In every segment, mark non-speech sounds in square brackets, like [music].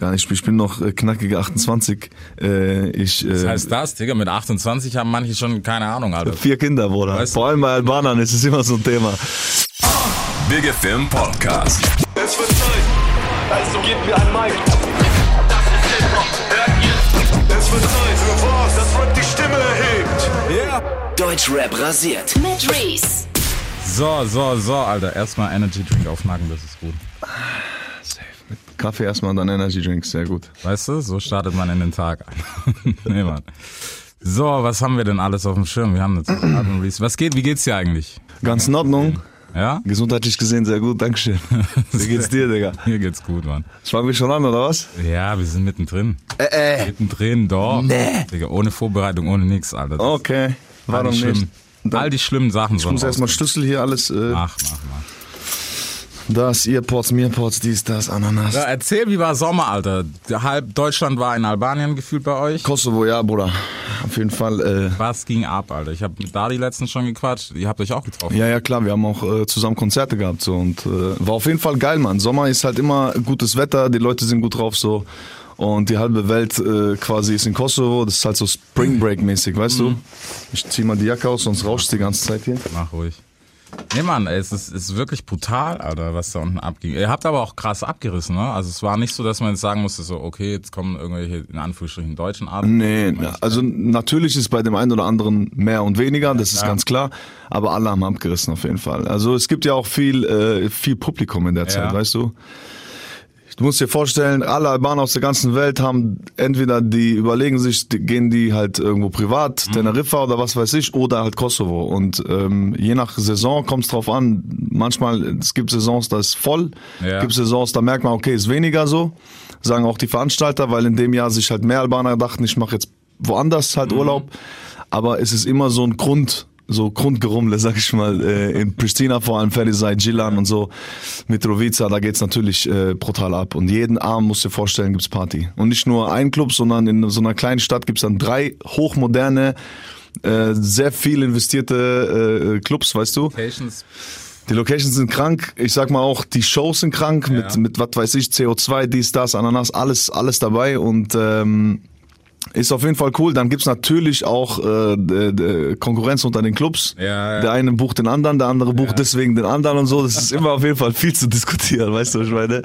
Gar nicht, ich bin noch äh, knackige 28. Äh, ich, äh, Was heißt das, Digga? Mit 28 haben manche schon keine Ahnung, Alter. Vier Kinder, Bruder. Weißt du- Vor allem bei Albanern ist es immer so ein Thema. Big FM Podcast. Es wird Zeit. Also gebt mir ein Mic. Das ist Hip-Hop. Hört ihr? Es wird Zeit für was, das Rap die Stimme erhebt. Deutschrap rasiert. Mit Reese. So, so, so, Alter. Erstmal Energy Drink aufnacken, das ist gut. Kaffee erstmal, dann Energy Drinks, sehr gut. Weißt du, so startet man in den Tag [laughs] nee, Mann. So, was haben wir denn alles auf dem Schirm? Wir haben jetzt Release. Was geht? Wie geht's dir eigentlich? Ganz in Ordnung. Ja? Gesundheitlich gesehen sehr gut, Dankeschön. [laughs] Wie geht's dir, Digga? Mir geht's gut, Mann. Fangen wir schon an, oder was? Ja, wir sind mittendrin. Äh, äh. Mittendrin, doch. Nee. Digga, ohne Vorbereitung, ohne nix, Alter. Das- Okay, warum nicht? Dann- all die schlimmen Sachen Ich muss erstmal Schlüssel hier alles, äh, Mach, mach, mach. Das, Earpods, Mearpods, dies, das, Ananas. Ja, erzähl, wie war Sommer, Alter? Halb Deutschland war in Albanien gefühlt bei euch. Kosovo, ja, Bruder. Auf jeden Fall, äh, Was ging ab, Alter? Ich habe mit Dadi letztens schon gequatscht. Ihr habt euch auch getroffen. Ja, ja, klar, wir haben auch äh, zusammen Konzerte gehabt so und äh, war auf jeden Fall geil, Mann. Sommer ist halt immer gutes Wetter, die Leute sind gut drauf so und die halbe Welt äh, quasi ist in Kosovo, das ist halt so Spring Break mäßig, weißt du? Ich zieh mal die Jacke aus, sonst rauscht die ganze Zeit hier. Mach ruhig. Nee, Mann, es ist, ist wirklich brutal, Alter, was da unten abging. Ihr habt aber auch krass abgerissen, ne? Also es war nicht so, dass man jetzt sagen musste, so, okay, jetzt kommen irgendwelche, in Anführungsstrichen, deutschen Arten. Nee, na, also natürlich ist bei dem einen oder anderen mehr und weniger, das ist ganz klar, aber alle haben abgerissen auf jeden Fall. Also es gibt ja auch viel, äh, viel Publikum in der Zeit, weißt du? Du musst dir vorstellen, alle Albaner aus der ganzen Welt haben entweder die überlegen sich, die, gehen die halt irgendwo privat, Teneriffa oder was weiß ich, oder halt Kosovo. Und ähm, je nach Saison kommt es drauf an. Manchmal, es gibt Saisons, da ist voll, Ja. es gibt Saisons, da merkt man, okay, ist weniger so, sagen auch die Veranstalter, weil in dem Jahr sich halt mehr Albaner dachten, ich mache jetzt woanders halt Urlaub. Aber es ist immer so ein Grund, so Grundgerummle, sag ich mal, äh, in Pristina vor allem, Ferisaj, Gilan und so, Mitrovica, da geht's natürlich äh, brutal ab. Und jeden Abend, musst du dir vorstellen, gibt's Party. Und nicht nur ein Club, sondern in so einer kleinen Stadt gibt's dann drei hochmoderne, äh, sehr viel investierte äh, Clubs, weißt du? Locations. Die Locations sind krank. Ich sag mal auch, die Shows sind krank mit, Ja. mit was weiß ich, CO2, dies, das, Ananas, alles, alles dabei und ähm, ist auf jeden Fall cool. Dann gibt's natürlich auch äh, Konkurrenz unter den Clubs. Ja, ja. Der eine bucht den anderen, der andere bucht deswegen den anderen und so. Das ist immer auf jeden Fall viel zu diskutieren, weißt du, ich meine.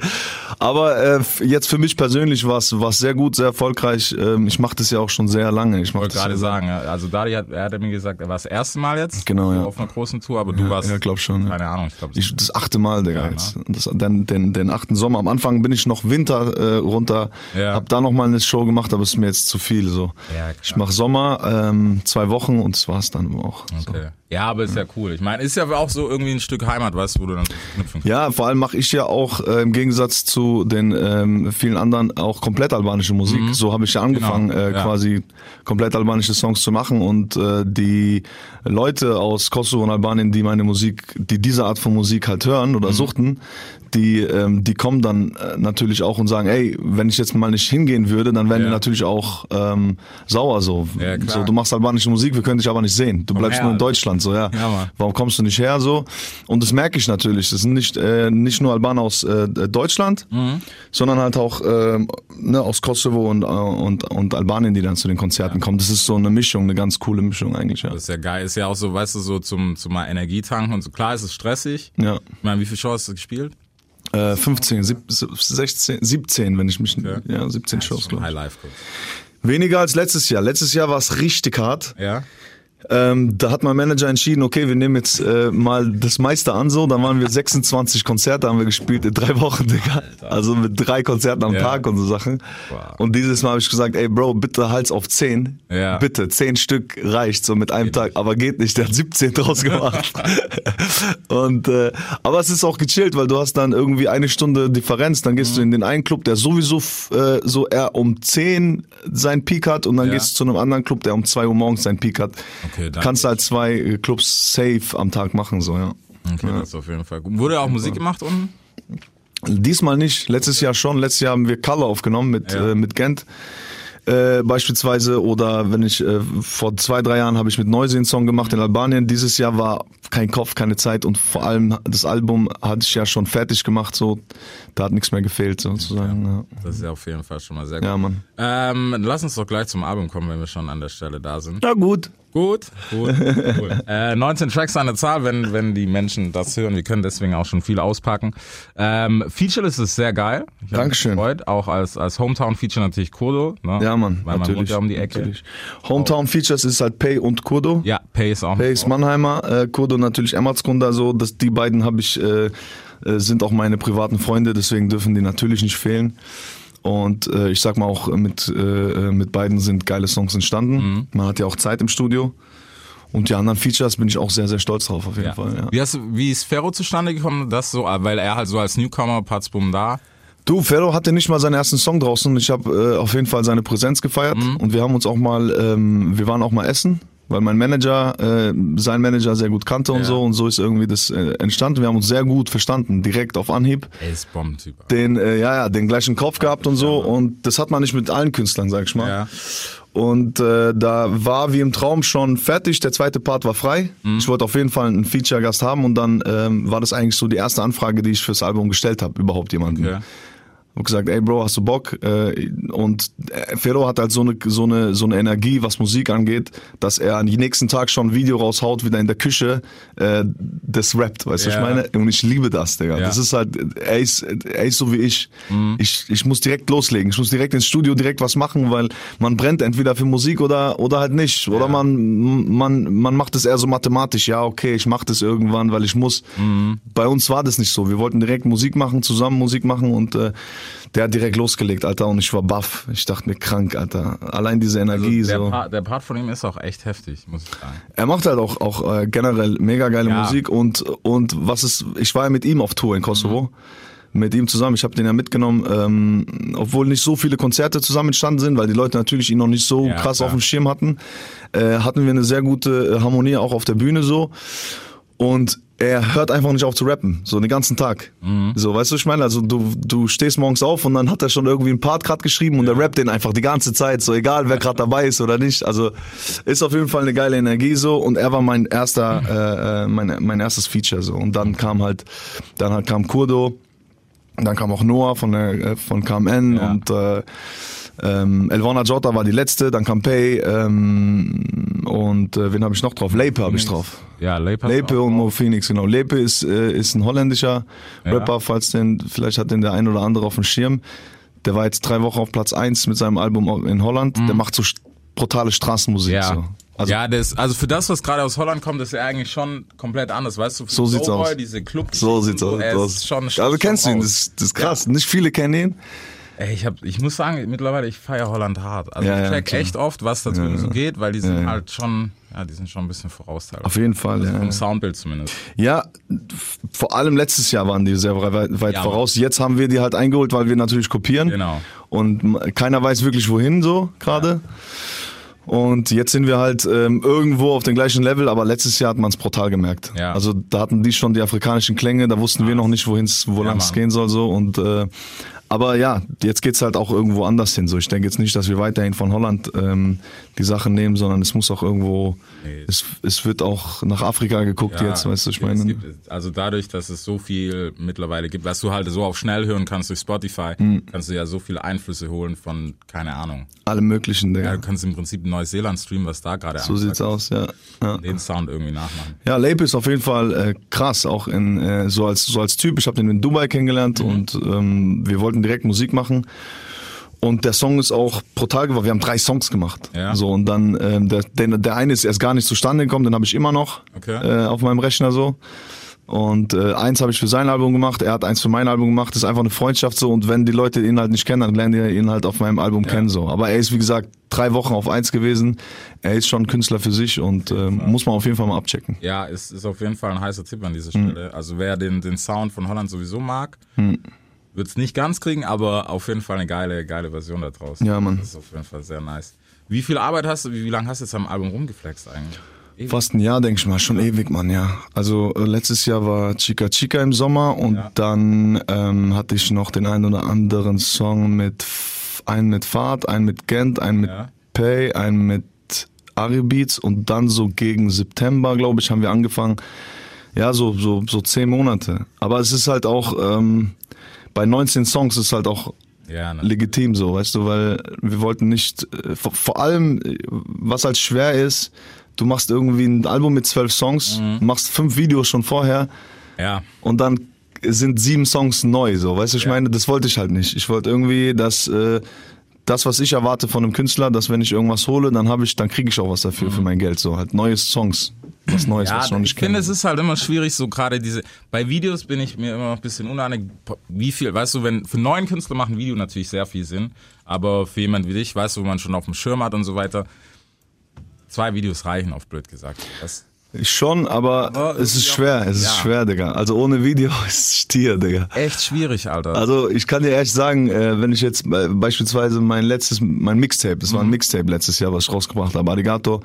Aber äh, jetzt für mich persönlich war es sehr gut, sehr erfolgreich. Ähm, ich mache das ja auch schon sehr lange. Ich wollte gerade ja- sagen, ja, also Dadi hat, er hat mir gesagt, er war das erste Mal jetzt. Genau, ja. Auf einer großen Tour, aber du warst. Ja, glaub schon. Ja. Keine Ahnung, ich glaube. Ich, das achte Mal, Digga, Ja, ne? jetzt. Das, den, den, den achten Sommer. Am Anfang bin ich noch Winter äh, runter, Ja. hab da noch mal eine Show gemacht, aber es ist mir jetzt zu viel. So. Ja, ich mache Sommer, ähm, zwei Wochen und das war's dann auch. So. Okay. Ja, aber ist ja cool. Ich meine, ist ja auch so irgendwie ein Stück Heimat, weißt du, wo du dann so knüpfen kannst. Ja, vor allem mache ich ja auch äh, im Gegensatz zu den ähm, vielen anderen auch komplett albanische Musik. So habe ich ja angefangen, Genau, äh, ja. quasi komplett albanische Songs zu machen und äh, die Leute aus Kosovo und Albanien, die meine Musik, die diese Art von Musik halt hören Mhm. oder suchten, die ähm, die kommen dann äh, natürlich auch und sagen, ey, wenn ich jetzt mal nicht hingehen würde, dann wären Ja. die natürlich auch ähm, sauer so. Ja, so. Du machst albanische Musik, wir können dich aber nicht sehen. Du bleibst her, nur in. Deutschland, so ja. Ja. Warum kommst du nicht her so? Und das merke ich natürlich. Das sind nicht äh, nicht nur Albaner aus äh, Deutschland, Mhm. sondern halt auch ähm, ne, aus Kosovo und, äh, und und Albanien, die dann zu den Konzerten kommen. Das ist so eine Mischung, eine ganz coole Mischung eigentlich. Ja. Das ist ja geil. Ist ja auch so, weißt du, so zum, zum mal Energie tanken und so. Klar, ist es stressig. Ja. Ich meine, wie viele Shows hast du gespielt? Äh, 15, sieb, 16, 17, wenn ich mich ja, 17 Shows glaube ich. Weniger als letztes Jahr. Letztes Jahr war es richtig hart. Ja? Ähm, da hat mein Manager entschieden, okay, wir nehmen jetzt äh, mal das meiste an so. Dann waren wir 26 Konzerte, haben wir gespielt in drei [laughs] Wochen, Digga. Also mit drei Konzerten am Ja. Tag und so Sachen. Wow. Und dieses Mal habe ich gesagt, ey Bro, bitte Hals auf 10. Ja. Bitte, 10 Stück reicht so mit einem Tag. Aber geht nicht, der hat 17 draus gemacht. [laughs] und äh, aber es ist auch gechillt, weil du hast dann irgendwie eine Stunde Differenz. Dann Mhm. gehst du in den einen Club, der sowieso äh, so eher um 10 seinen Peak hat und dann Ja. gehst du zu einem anderen Club, der um 2 Uhr morgens seinen Peak hat. Okay, dann- Kannst halt zwei äh, Clubs safe am Tag machen, so, ja. Okay, das ist auf jeden Fall gut. Wurde auch Musik gemacht unten? Diesmal nicht, letztes Jahr schon. Letztes Jahr haben wir Color aufgenommen mit, Ja. äh, mit Gent. Äh, beispielsweise oder wenn ich äh, vor zwei, drei Jahren habe ich mit Neuse einen Song gemacht in Albanien. Dieses Jahr war kein Kopf, keine Zeit und vor allem das Album hatte ich ja schon fertig gemacht, so da hat nichts mehr gefehlt sozusagen. Ja, Das ist ja auf jeden Fall schon mal sehr gut. ja Mann. Ähm, lass uns doch gleich zum Album kommen, wenn wir schon an der Stelle da sind. Ja gut. Gut, gut, cool. [laughs] äh, 19 Tracks der Zahl, wenn, wenn die Menschen das hören. Wir können deswegen auch schon viel auspacken. Ähm, Featurelist ist sehr geil. Ich Dankeschön. Gefreut. Auch als, als Hometown-Feature natürlich Kurdo. Ne? Ja Mann, Weil man natürlich. ja um die Ecke. natürlich. Hometown Features ist halt Pay und Kurdo. Ja, Pay ist auch Pay ist Mannheimer, äh, Kurdo natürlich Emmertskunda so. Das, die beiden habe ich äh, äh, sind auch meine privaten Freunde, deswegen dürfen die natürlich nicht fehlen. Und äh, ich sag mal auch mit äh, mit beiden sind geile Songs entstanden. Mhm. Man hat ja auch Zeit im Studio. Und die anderen Features bin ich auch sehr sehr stolz drauf auf jeden Ja. Fall. Ja. Wie, hast, wie ist Ferro zustande gekommen? Das so, weil er halt so als Newcomer, Patzbum da. Du, Ferro hatte nicht mal seinen ersten Song draußen. Ich habe äh, auf jeden Fall seine Präsenz gefeiert und wir haben uns auch mal, ähm, wir waren auch mal essen, weil mein Manager äh, sein Manager sehr gut kannte und Ja. so und so ist irgendwie das äh, entstanden. Wir haben uns sehr gut verstanden, direkt auf Anhieb. Er ist Bombentyp. Den, äh, ja, ja, den gleichen Kopf gehabt und so und das hat man nicht mit allen Künstlern, sag ich mal. Ja. Und äh, da war wie im Traum schon fertig, der zweite Part war frei. Mhm. Ich wollte auf jeden Fall einen Feature-Gast haben und dann ähm, war das eigentlich so die erste Anfrage, die ich fürs Album gestellt habe, überhaupt jemanden. Okay. Hab gesagt, ey Bro, hast du Bock? Äh, Und äh, Ferro hat halt so eine, so eine, so eine Energie, was Musik angeht, dass er am nächsten Tag schon ein Video raushaut, wieder in der Küche, äh, das rappt, weißt du, was Ja. ich meine? Und ich liebe das, Digga. Ja. Mhm. Das ist halt, er ist, er ist so wie ich. ich. Ich muss direkt loslegen. Ich muss direkt ins Studio direkt was machen, weil man brennt entweder für Musik oder, oder halt nicht. Oder man, man, man macht es eher so mathematisch. Ja, okay, ich mach das irgendwann, weil ich muss. Mhm. Bei uns war das nicht so. Wir wollten direkt Musik machen, zusammen Musik machen und der hat direkt losgelegt, Alter, und ich war baff. Ich dachte mir krank, Alter. Allein diese Energie Also der, so. Part, der Part von ihm ist auch echt heftig, muss ich sagen. Er macht halt auch, auch äh, generell mega geile Ja. Musik und, und was ist, ich war ja mit ihm auf Tour in Kosovo. Mit ihm zusammen, ich habe den ja mitgenommen, ähm, obwohl nicht so viele Konzerte zusammen entstanden sind, weil die Leute natürlich ihn noch nicht so Ja, krass klar. auf dem Schirm hatten, äh, hatten wir eine sehr gute äh, Harmonie auch auf der Bühne so. Und er hört einfach nicht auf zu rappen, so den ganzen Tag. Mhm. So, weißt du, ich meine, also du, du stehst morgens auf und dann hat er schon irgendwie einen Part gerade geschrieben und er rappt den einfach die ganze Zeit, so egal wer gerade dabei ist oder nicht. Also ist auf jeden Fall eine geile Energie so und er war mein erster, äh, äh, mein, mein erstes Feature so und dann kam halt, dann halt kam Kurdo, dann kam auch Noah von der äh, von KMN Ja. und äh, ähm, Elvona Jota war die letzte, dann kam Pay ähm, und äh, wen habe ich noch drauf? Lepe habe ich drauf. Ja, Lepe. Lepe und. Mo Phoenix, genau. Lepe ist, äh, ist ein holländischer Ja. Rapper, falls den, vielleicht hat den der ein oder andere auf dem Schirm. Der war jetzt drei Wochen auf Platz eins mit seinem Album in Holland. Der macht so brutale Straßenmusik. Mhm. Ja. So. Also, ja, das, also für das, was gerade aus Holland kommt, ist er eigentlich schon komplett anders, weißt du? So sieht's Lowboy, aus. Diese Club so sieht's aus. Schon, also kennst du ihn, schon das, das ist krass. Nicht viele kennen ihn. Ey, ich, hab, ich muss sagen, mittlerweile, ich feiere Holland hart. Also Ja, ich ja, check klar. echt oft, was da drüben so geht, weil die sind Ja, ja. halt schon, ja, die sind schon ein bisschen voraus. Auf jeden Fall, ja. Vom Soundbild zumindest. Ja, vor allem letztes Jahr waren die sehr weit, weit Ja, voraus. Jetzt haben wir die halt eingeholt, weil wir natürlich kopieren. Genau. Und keiner weiß wirklich wohin so gerade. Und jetzt sind wir halt ähm, irgendwo auf dem gleichen Level, aber letztes Jahr hat man es brutal gemerkt. Ja. Also da hatten die schon die afrikanischen Klänge, da wussten wir noch nicht, wohin's, wo Ja, lang es gehen soll so. Und äh, aber ja, jetzt geht's halt auch irgendwo anders hin. So, ich denke jetzt nicht, dass wir weiterhin von Holland ähm, die Sachen nehmen, sondern es muss auch irgendwo, Nee. es, es wird auch nach Afrika geguckt jetzt, weißt du, ich es meine. gibt- also dadurch, dass es so viel mittlerweile gibt, was du halt so auf schnell hören kannst durch Spotify, Hm. kannst du ja so viele Einflüsse holen von, keine Ahnung. Alle möglichen, Digga. Ja, du kannst im Prinzip Neuseeland streamen, was da gerade so sieht's aus, ja. ja. Den Sound irgendwie nachmachen. Ja, Lape ist auf jeden Fall äh, krass, auch in äh, so als so als Typ. Ich habe den in Dubai kennengelernt Mhm. und ähm, wir wollten direkt Musik machen. Und der Song ist auch brutal geworden. Wir haben drei Songs gemacht. Ja. So und dann ähm, der, der der eine ist erst gar nicht zustande gekommen, den habe ich immer noch Okay. äh, auf meinem Rechner so. Und äh, eins habe ich für sein Album gemacht, er hat eins für mein Album gemacht. Das ist einfach eine Freundschaft so. Und wenn die Leute ihn halt nicht kennen, dann lernen die ihn halt auf meinem Album kennen so. Aber er ist wie gesagt drei Wochen auf eins gewesen. Er ist schon Künstler für sich und ähm, muss man auf jeden Fall mal abchecken. Ja, es ist auf jeden Fall ein heißer Tipp an dieser. Stelle. Also wer den, den Sound von Holland sowieso mag, wird es nicht ganz kriegen, aber auf jeden Fall eine geile, geile Version da draußen. Ja, Mann. Das ist auf jeden Fall sehr nice. Wie viel Arbeit hast du, wie, wie lange hast du jetzt am Album rumgeflext eigentlich? Ewig. Fast ein Jahr, denke ich mal, schon ewig, Mann, ja. Also äh, letztes Jahr war Chica Chica im Sommer und Ja. dann ähm, hatte ich noch den einen oder anderen Song mit einen mit Fahrt, einen mit Gent, einen mit Ja. Pay, einen mit Ari Beats und dann so gegen September, glaube ich, haben wir angefangen. Ja, so, so, so zehn Monate. Aber es ist halt auch, ähm, bei 19 Songs ist halt auch Ja, ne? legitim so, weißt du, weil wir wollten nicht, äh, vor, vor allem, äh, was halt schwer ist, du machst irgendwie ein Album mit zwölf Songs, machst fünf Videos schon vorher ja. und dann sind sieben Songs neu, so, weißt du, ich Ja. meine, das wollte ich halt nicht. Ich wollte irgendwie, dass äh, das, was ich erwarte von einem Künstler, dass wenn ich irgendwas hole, dann habe ich, dann kriege ich auch was dafür für mein Geld, so halt neue Songs, was Neues, Ja, was ich noch ich nicht finde, kenne. es ist halt immer schwierig, so gerade diese, bei Videos bin ich mir immer noch ein bisschen uneinig, wie viel, weißt du, wenn, für neuen Künstler macht ein Video natürlich sehr viel Sinn, aber für jemand wie dich, weißt du, wo man schon auf dem Schirm hat und so weiter, zwei Videos reichen, auf blöd gesagt. Das, Ich schon, aber, Aber es ist schwer, es ist Ja. schwer, Digga. Also ohne Video [laughs] ist Stier, Digga. echt schwierig, Alter. Also ich kann dir ehrlich sagen, äh, wenn ich jetzt beispielsweise mein letztes, mein Mixtape, das war ein Mixtape letztes Jahr, was ich rausgebracht habe, Arigato,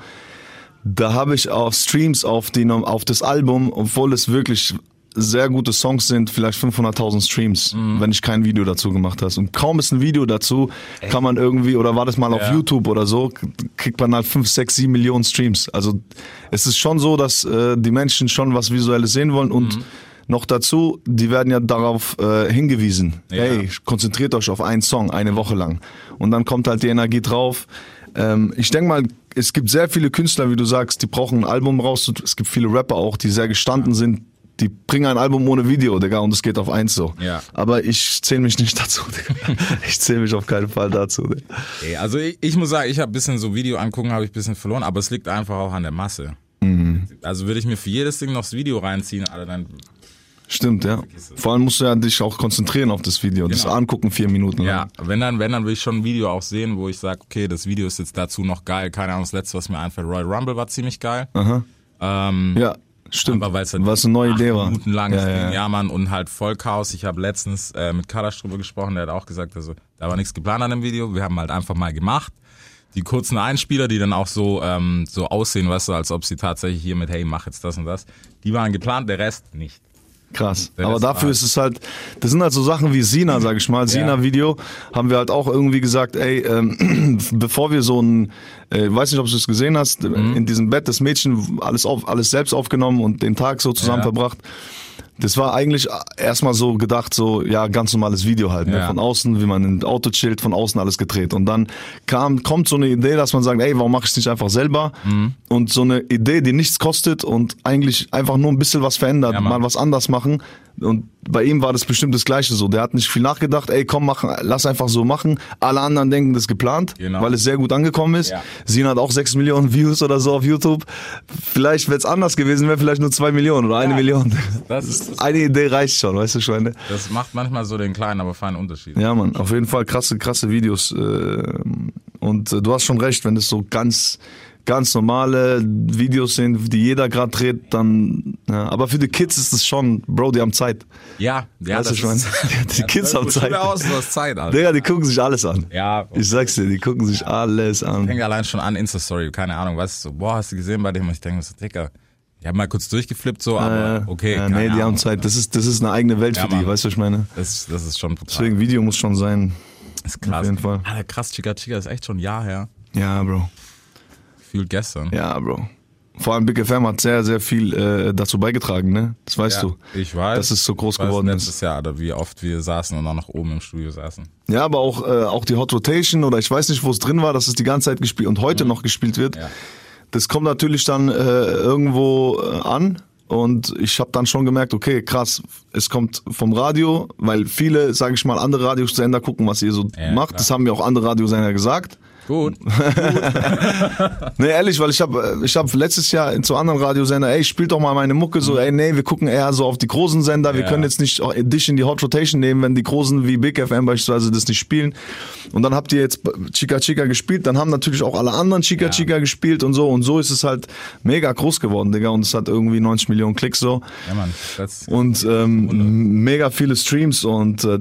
da habe ich auf Streams auf, die, auf das Album, obwohl es wirklich sehr gute Songs sind, vielleicht 500.000 Streams, wenn ich kein Video dazu gemacht hast. Und kaum ist ein Video dazu, kann man irgendwie, oder war das mal auf Ja. YouTube oder so, kriegt man halt 5, 6, 7 Millionen Streams. Also es ist schon so, dass äh, die Menschen schon was Visuelles sehen wollen und noch dazu, die werden ja darauf äh, hingewiesen. Ja. Hey, konzentriert euch auf einen Song eine Woche lang. Und dann kommt halt die Energie drauf. Ähm, ich denke mal, es gibt sehr viele Künstler, wie du sagst, die brauchen ein Album raus. Es gibt viele Rapper auch, die sehr gestanden sind. Die bringen ein Album ohne Video, Digga, und es geht auf eins so. Ja. Aber ich zähle mich nicht [laughs] dazu, Digga. Ich zähle mich auf keinen Fall dazu, Digga. Ey, also ich, ich muss sagen, ich habe ein bisschen so Video angucken, habe ich ein bisschen verloren, aber es liegt einfach auch an der Masse. Mhm. Also würde ich mir für jedes Ding noch das Video reinziehen, Alter, dann Stimmt, ja. Vor allem musst du ja dich auch konzentrieren auf das Video. Das Genau. angucken vier Minuten lang. Ja, wenn dann, wenn dann will ich schon ein Video auch sehen, wo ich sage, okay, das Video ist jetzt dazu noch geil. Keine Ahnung, das letzte, was mir einfällt, Royal Rumble war ziemlich geil. Aha. Ähm, Ja, stimmt. aber weil es halt Was eine neue Idee war. Minuten lang ja, ist, ja, ja. Mann, und halt voll Chaos. Ich habe letztens äh, mit Kalasch drüber gesprochen, der hat auch gesagt, also da war nichts geplant an dem Video. Wir haben halt einfach mal gemacht. Die kurzen Einspieler, die dann auch so ähm, so aussehen, weißt du, als ob sie tatsächlich hier mit, hey, mach jetzt das und das, die waren geplant, der Rest nicht. Krass. Aber dafür ist es halt, das sind halt so Sachen wie Sina, sag ich mal. Sina-Video haben wir halt auch irgendwie gesagt, ey, ähm, [clears throat] bevor wir so ein, äh, weiß nicht, ob du es gesehen hast, Mhm. in diesem Bett das Mädchen alles auf, alles selbst aufgenommen und den Tag so zusammen Ja. verbracht. Das war eigentlich erstmal so gedacht, so, ja, ganz normales Video halt, ne? Ja. von außen, wie man im Auto chillt, von außen alles gedreht. Und dann kam, kommt so eine Idee, dass man sagt, ey, warum mache ich es nicht einfach selber? Mhm. Und so eine Idee, die nichts kostet und eigentlich einfach nur ein bisschen was verändert, Ja, mal was anders machen. Und bei ihm war das bestimmt das Gleiche so. Der hat nicht viel nachgedacht, ey, komm, mach, lass einfach so machen. Alle anderen denken, das ist geplant, Genau. weil es sehr gut angekommen ist. Ja. Sina hat auch sechs Millionen Views oder so auf YouTube. Vielleicht wäre es anders gewesen, wäre vielleicht nur zwei Millionen oder eine Million. Das ist, [laughs] Eine Idee reicht schon, weißt du, Schweine? das macht manchmal so den kleinen, aber feinen Unterschied. Ja, Mann, auf jeden Fall krasse, krasse Videos. Äh, und äh, du hast schon recht, wenn es so ganz, ganz normale Videos sind, die jeder gerade dreht, dann. Ja. Aber für die Kids ist es schon, Bro, die haben Zeit. Ja, ja, Weißt du, das meine, ist, [laughs] die Kids haben Zeit. Aus, du hast Zeit, Alter. Digga, die gucken sich alles an. Ja, Ich sag's dir, die gucken sich alles an. fängt allein schon an, Insta-Story, keine Ahnung, was, so, boah, hast du gesehen bei dem? Und ich denke mir so, Dicker, ich habe mal kurz durchgeflippt so, aber okay. Ja, nee, die haben Zeit. Das ist, das ist eine eigene Welt Ja, für die, Mann. weißt du, was ich meine? Das, das ist schon brutal. Deswegen, Video muss schon sein. Das ist krass. auf jeden Fall. Alter, krass, Chica Chica ist echt schon ein Jahr her. Ja, Bro. Gefühlt gestern. Ja, Bro. Vor allem Big FM hat sehr, sehr viel äh, dazu beigetragen, ne? Das weißt du. Ich weiß. Dass es so groß ich weiß geworden letztes ist. Jahr, oder wie oft wir saßen und auch noch oben im Studio saßen. Ja, aber auch, äh, auch die Hot Rotation oder ich weiß nicht, wo es drin war, dass es die ganze Zeit gespielt und heute noch gespielt wird. Mhm. Ja. Das kommt natürlich dann äh, irgendwo äh, an und ich habe dann schon gemerkt, okay, krass, es kommt vom Radio, weil viele, sage ich mal, andere Radiosender gucken, was ihr so Ja, macht. klar. Das haben mir auch andere Radiosender gesagt. Gut. [laughs] Nee, ehrlich, weil ich habe ich hab letztes Jahr zu anderen Radiosender, ey, spielt doch mal meine Mucke so, ey, nee, wir gucken eher so auf die großen Sender, wir Mhm. Ja. können jetzt nicht dich in die Hot Rotation nehmen, wenn die großen wie Big FM beispielsweise das nicht spielen. Und dann habt ihr jetzt Chica Chica gespielt, dann haben natürlich auch alle anderen Chica Ja. Chica gespielt und so und so ist es halt mega groß geworden, Digga, und es hat irgendwie 90 Millionen Klicks so Ja, Mann. Das, und ähm, mega viele Streams und äh,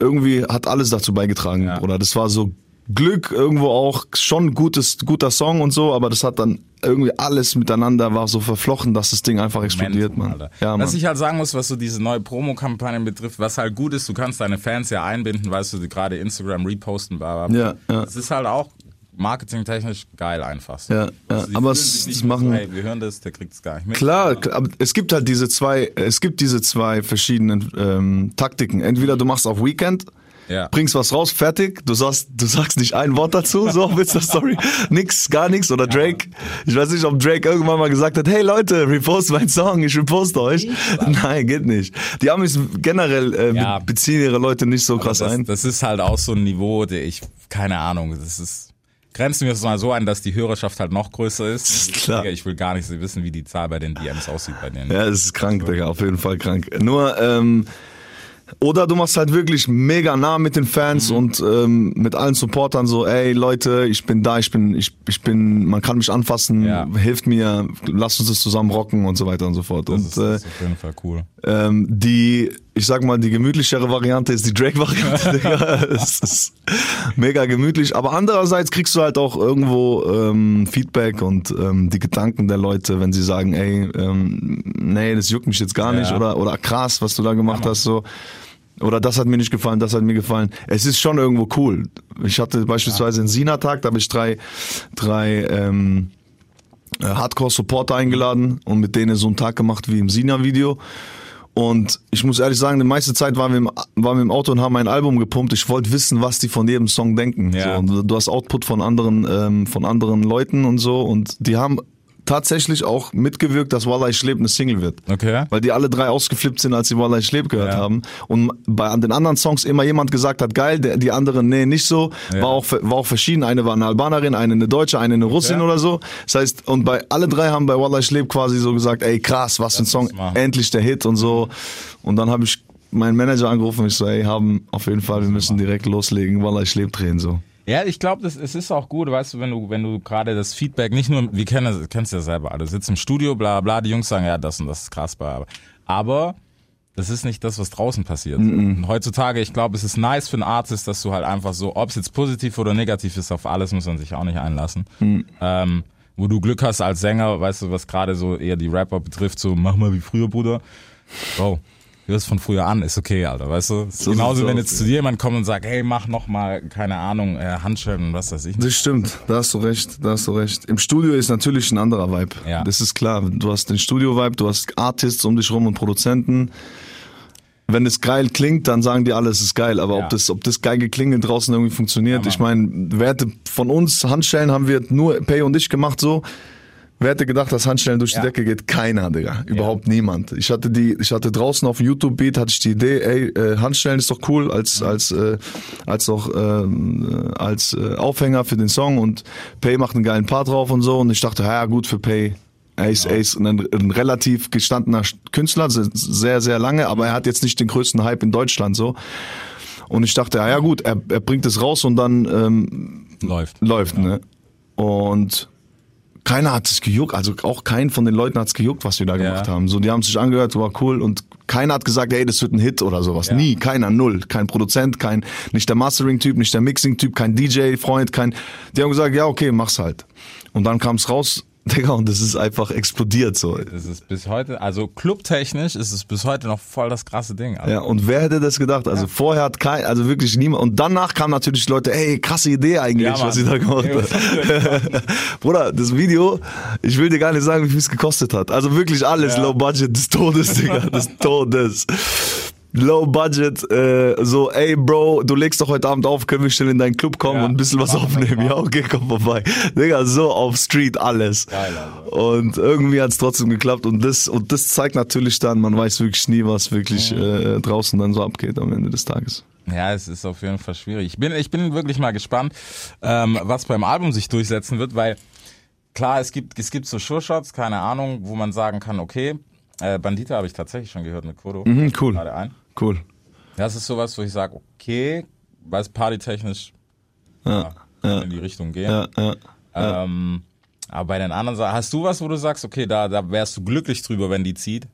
irgendwie hat alles dazu beigetragen, Ja. Bruder. Das war so Glück irgendwo auch schon gutes guter Song und so, aber das hat dann irgendwie alles miteinander war so verflochten, dass das Ding einfach explodiert, Momentum, man. Alter. Ja, was Mann. ich halt sagen muss, was so diese neue Promo-Kampagnen betrifft, was halt gut ist, du kannst deine Fans ja einbinden, weißt du, gerade Instagram reposten, bla, bla. Ja, ja. Das ist halt auch marketingtechnisch geil einfach. So. Ja, ja, Also die aber es- es machen- So, hey, wir hören das, der kriegt es gar nicht mit. Klar, aber es gibt halt diese zwei, es gibt diese zwei verschiedenen ähm, Taktiken. Entweder du machst auf Weekend, Ja. bringst was raus, fertig, du sagst, du sagst nicht ein Wort dazu, so mit der Story, nix, gar nichts. Oder Drake, ich weiß nicht, ob Drake irgendwann mal gesagt hat, hey Leute, repost meinen Song, ich reposte euch. [laughs] Nein, geht nicht. Die Amis generell äh, Ja. beziehen ihre Leute nicht so krass das, ein. das ist halt auch so ein Niveau, der ich, keine Ahnung, das ist, grenzen wir es mal so ein, dass die Hörerschaft halt noch größer ist. [laughs] ist klar. Digga, Ich will gar nicht wissen, wie die Zahl bei den DMs aussieht bei denen. Ja, es ist krank, Digga, auf jeden Fall krank. Nur, ähm, oder du machst halt wirklich mega nah mit den Fans Mhm. und ähm, mit allen Supportern so, ey Leute, ich bin da, ich bin, ich, ich bin, man kann mich anfassen, Ja. hilft mir, lasst uns das zusammen rocken und so weiter und so fort. Das, und ist, äh, ist auf jeden Fall cool. ähm, die, ich sag mal, die gemütlichere Variante ist die Drake-Variante. [laughs] Es ist mega gemütlich. Aber andererseits kriegst du halt auch irgendwo ähm, Feedback und ähm, die Gedanken der Leute, wenn sie sagen, ey, ähm, nee, das juckt mich jetzt gar Ja. nicht oder, oder krass, was du da gemacht hast, so. Oder das hat mir nicht gefallen, das hat mir gefallen. Es ist schon irgendwo cool. Ich hatte beispielsweise einen Sina-Tag, da habe ich drei, drei ähm, äh, Hardcore-Supporter eingeladen und mit denen so einen Tag gemacht wie im Sina-Video. Und ich muss ehrlich sagen, die meiste Zeit waren wir im, waren wir im Auto und haben ein Album gepumpt. Ich wollte wissen, was die von jedem Song denken. Ja. So, du hast Output von anderen, ähm, von anderen Leuten und so. Und die haben tatsächlich auch mitgewirkt, dass Wallah ich lebe eine Single wird. Okay. Weil die alle drei ausgeflippt sind, als sie Wallah ich lebe gehört Ja. haben. Und bei an den anderen Songs immer jemand gesagt hat, geil, der, die anderen, nee, nicht so. Ja. War, auch, war auch verschieden. Eine war eine Albanerin, eine eine Deutsche, eine eine Russin Okay. oder so. Das heißt, und bei alle drei haben bei Wallah ich lebe quasi so gesagt, ey krass, was für ein Song, endlich der Hit und so. Und dann habe ich meinen Manager angerufen und ich so, ey, haben auf jeden Fall, wir müssen direkt loslegen, Wallah ich lebe drehen so. Ja, ich glaube, es ist auch gut, weißt du, wenn du, wenn du gerade das Feedback nicht nur, wir kennen das, kennst ja selber alle, sitzt im Studio, bla bla, die Jungs sagen, ja, das und das ist krass, bla, bla. aber das ist nicht das, was draußen passiert. Und heutzutage, ich glaube, es ist nice für einen Artist, dass du halt einfach so, ob es jetzt positiv oder negativ ist, auf alles muss man sich auch nicht einlassen. Ähm, wo du Glück hast als Sänger, weißt du, was gerade so eher die Rapper betrifft, so mach mal wie früher, Bruder. Bro, hör es von früher an, ist okay, Alter, weißt du? So genauso, wenn jetzt zu dir jemand kommt und sagt, hey, mach noch mal, keine Ahnung, äh, Handschellen und was weiß ich. Das stimmt, da hast du recht, da hast du recht. Im Studio ist natürlich ein anderer Vibe. Ja. Das ist klar. Du hast den Studio-Vibe, du hast Artists um dich rum und Produzenten. Wenn es geil klingt, dann sagen die alle, es ist geil. Aber Ja. ob das, ob das geil geklingelt draußen irgendwie funktioniert, Ja, ich meine, wer hätte von uns Handschellen haben wir nur Pay und ich gemacht so. Wer hätte gedacht, dass Handschellen durch Ja. die Decke geht? Keiner, Digga. Überhaupt niemand. Ich hatte die, ich hatte draußen auf dem YouTube-Beat hatte ich die Idee, ey, äh, Handschellen ist doch cool als, als, äh, als auch, ähm, äh, als äh, Aufhänger für den Song und Pay macht einen geilen Part drauf und so und ich dachte, ja gut für Pay. Er ist, er ist ein, ein relativ gestandener Künstler, se- sehr, sehr lange, aber er hat jetzt nicht den größten Hype in Deutschland so. Und ich dachte, ja, ja gut, er, er bringt es raus und dann ähm, Läuft. läuft, ne? Und keiner hat es gejuckt, also auch kein von den Leuten hat es gejuckt, was wir da Ja. gemacht haben. So, die haben sich angehört, war cool und keiner hat gesagt, ey, das wird ein Hit oder sowas. Ja. Nie, keiner, null. Kein Produzent, kein, nicht der Mastering-Typ, nicht der Mixing-Typ, kein DJ-Freund, kein, die haben gesagt, ja, okay, mach's halt. Und dann kam es raus, [laughs] Digga, und das ist einfach explodiert so. Das ist bis heute, also clubtechnisch ist es bis heute noch voll das krasse Ding. Alter. Ja, und wer hätte das gedacht? Also vorher hat kein, also wirklich niemand. Und danach kamen natürlich Leute, ey, krasse Idee eigentlich, Ja, was sie da gemacht haben. [laughs] Bruder, das Video, ich will dir gar nicht sagen, wie viel es gekostet hat. Also wirklich alles Ja. low budget des Todes, Digga, des [laughs] Todes. Low budget, äh, so, ey Bro, du legst doch heute Abend auf, können wir schnell in deinen Club kommen Ja, und ein bisschen was aufnehmen? Ja, okay, komm vorbei. Digga, so auf Street alles. Geil, Alter. Und irgendwie hat es trotzdem geklappt und das und das zeigt natürlich dann, man weiß wirklich nie, was wirklich äh, draußen dann so abgeht am Ende des Tages. Ja, es ist auf jeden Fall schwierig. Ich bin, ich bin wirklich mal gespannt, ähm, was beim Album sich durchsetzen wird, weil klar, es gibt, es gibt so Sure-Shots, keine Ahnung, wo man sagen kann, okay, äh, Bandita habe ich tatsächlich schon gehört mit Kodo. Mhm, cool. Gerade ein. Cool. Das ist sowas, wo ich sage, okay, weil es partytechnisch Ja, kann in die Richtung gehen. ja, ja. Ähm, aber bei den anderen Sachen, hast du was, wo du sagst, okay, da, da wärst du glücklich drüber, wenn die zieht?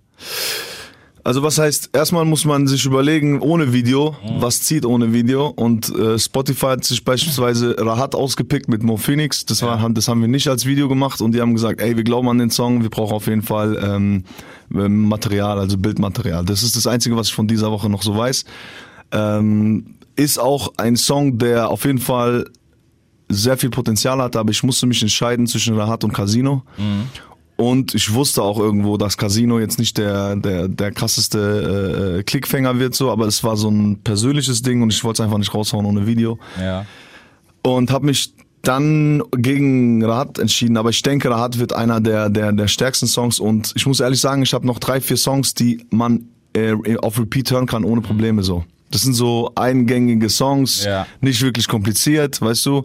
Also was heißt, erstmal muss man sich überlegen, ohne Video, Mhm. was zieht ohne Video. Und äh, Spotify hat sich beispielsweise Rahat ausgepickt mit Mo Phoenix. Das, war, das haben wir nicht als Video gemacht und die haben gesagt, ey, wir glauben an den Song, wir brauchen auf jeden Fall ähm, ähm, Material, also Bildmaterial. Das ist das Einzige, was ich von dieser Woche noch so weiß. Ähm, ist auch ein Song, der auf jeden Fall sehr viel Potenzial hat, aber ich musste mich entscheiden zwischen Rahat und Casino. Und ich wusste auch irgendwo, dass Casino jetzt nicht der, der, der krasseste äh, Klickfänger wird, so, aber es war so ein persönliches Ding und ich wollte es einfach nicht raushauen ohne Video. Ja. Und habe mich dann gegen Rahat entschieden, aber ich denke, Rahat wird einer der, der, der stärksten Songs und ich muss ehrlich sagen, ich habe noch drei, vier Songs, die man äh, auf Repeat hören kann, ohne Probleme so. Das sind so eingängige Songs, Ja. nicht wirklich kompliziert, weißt du.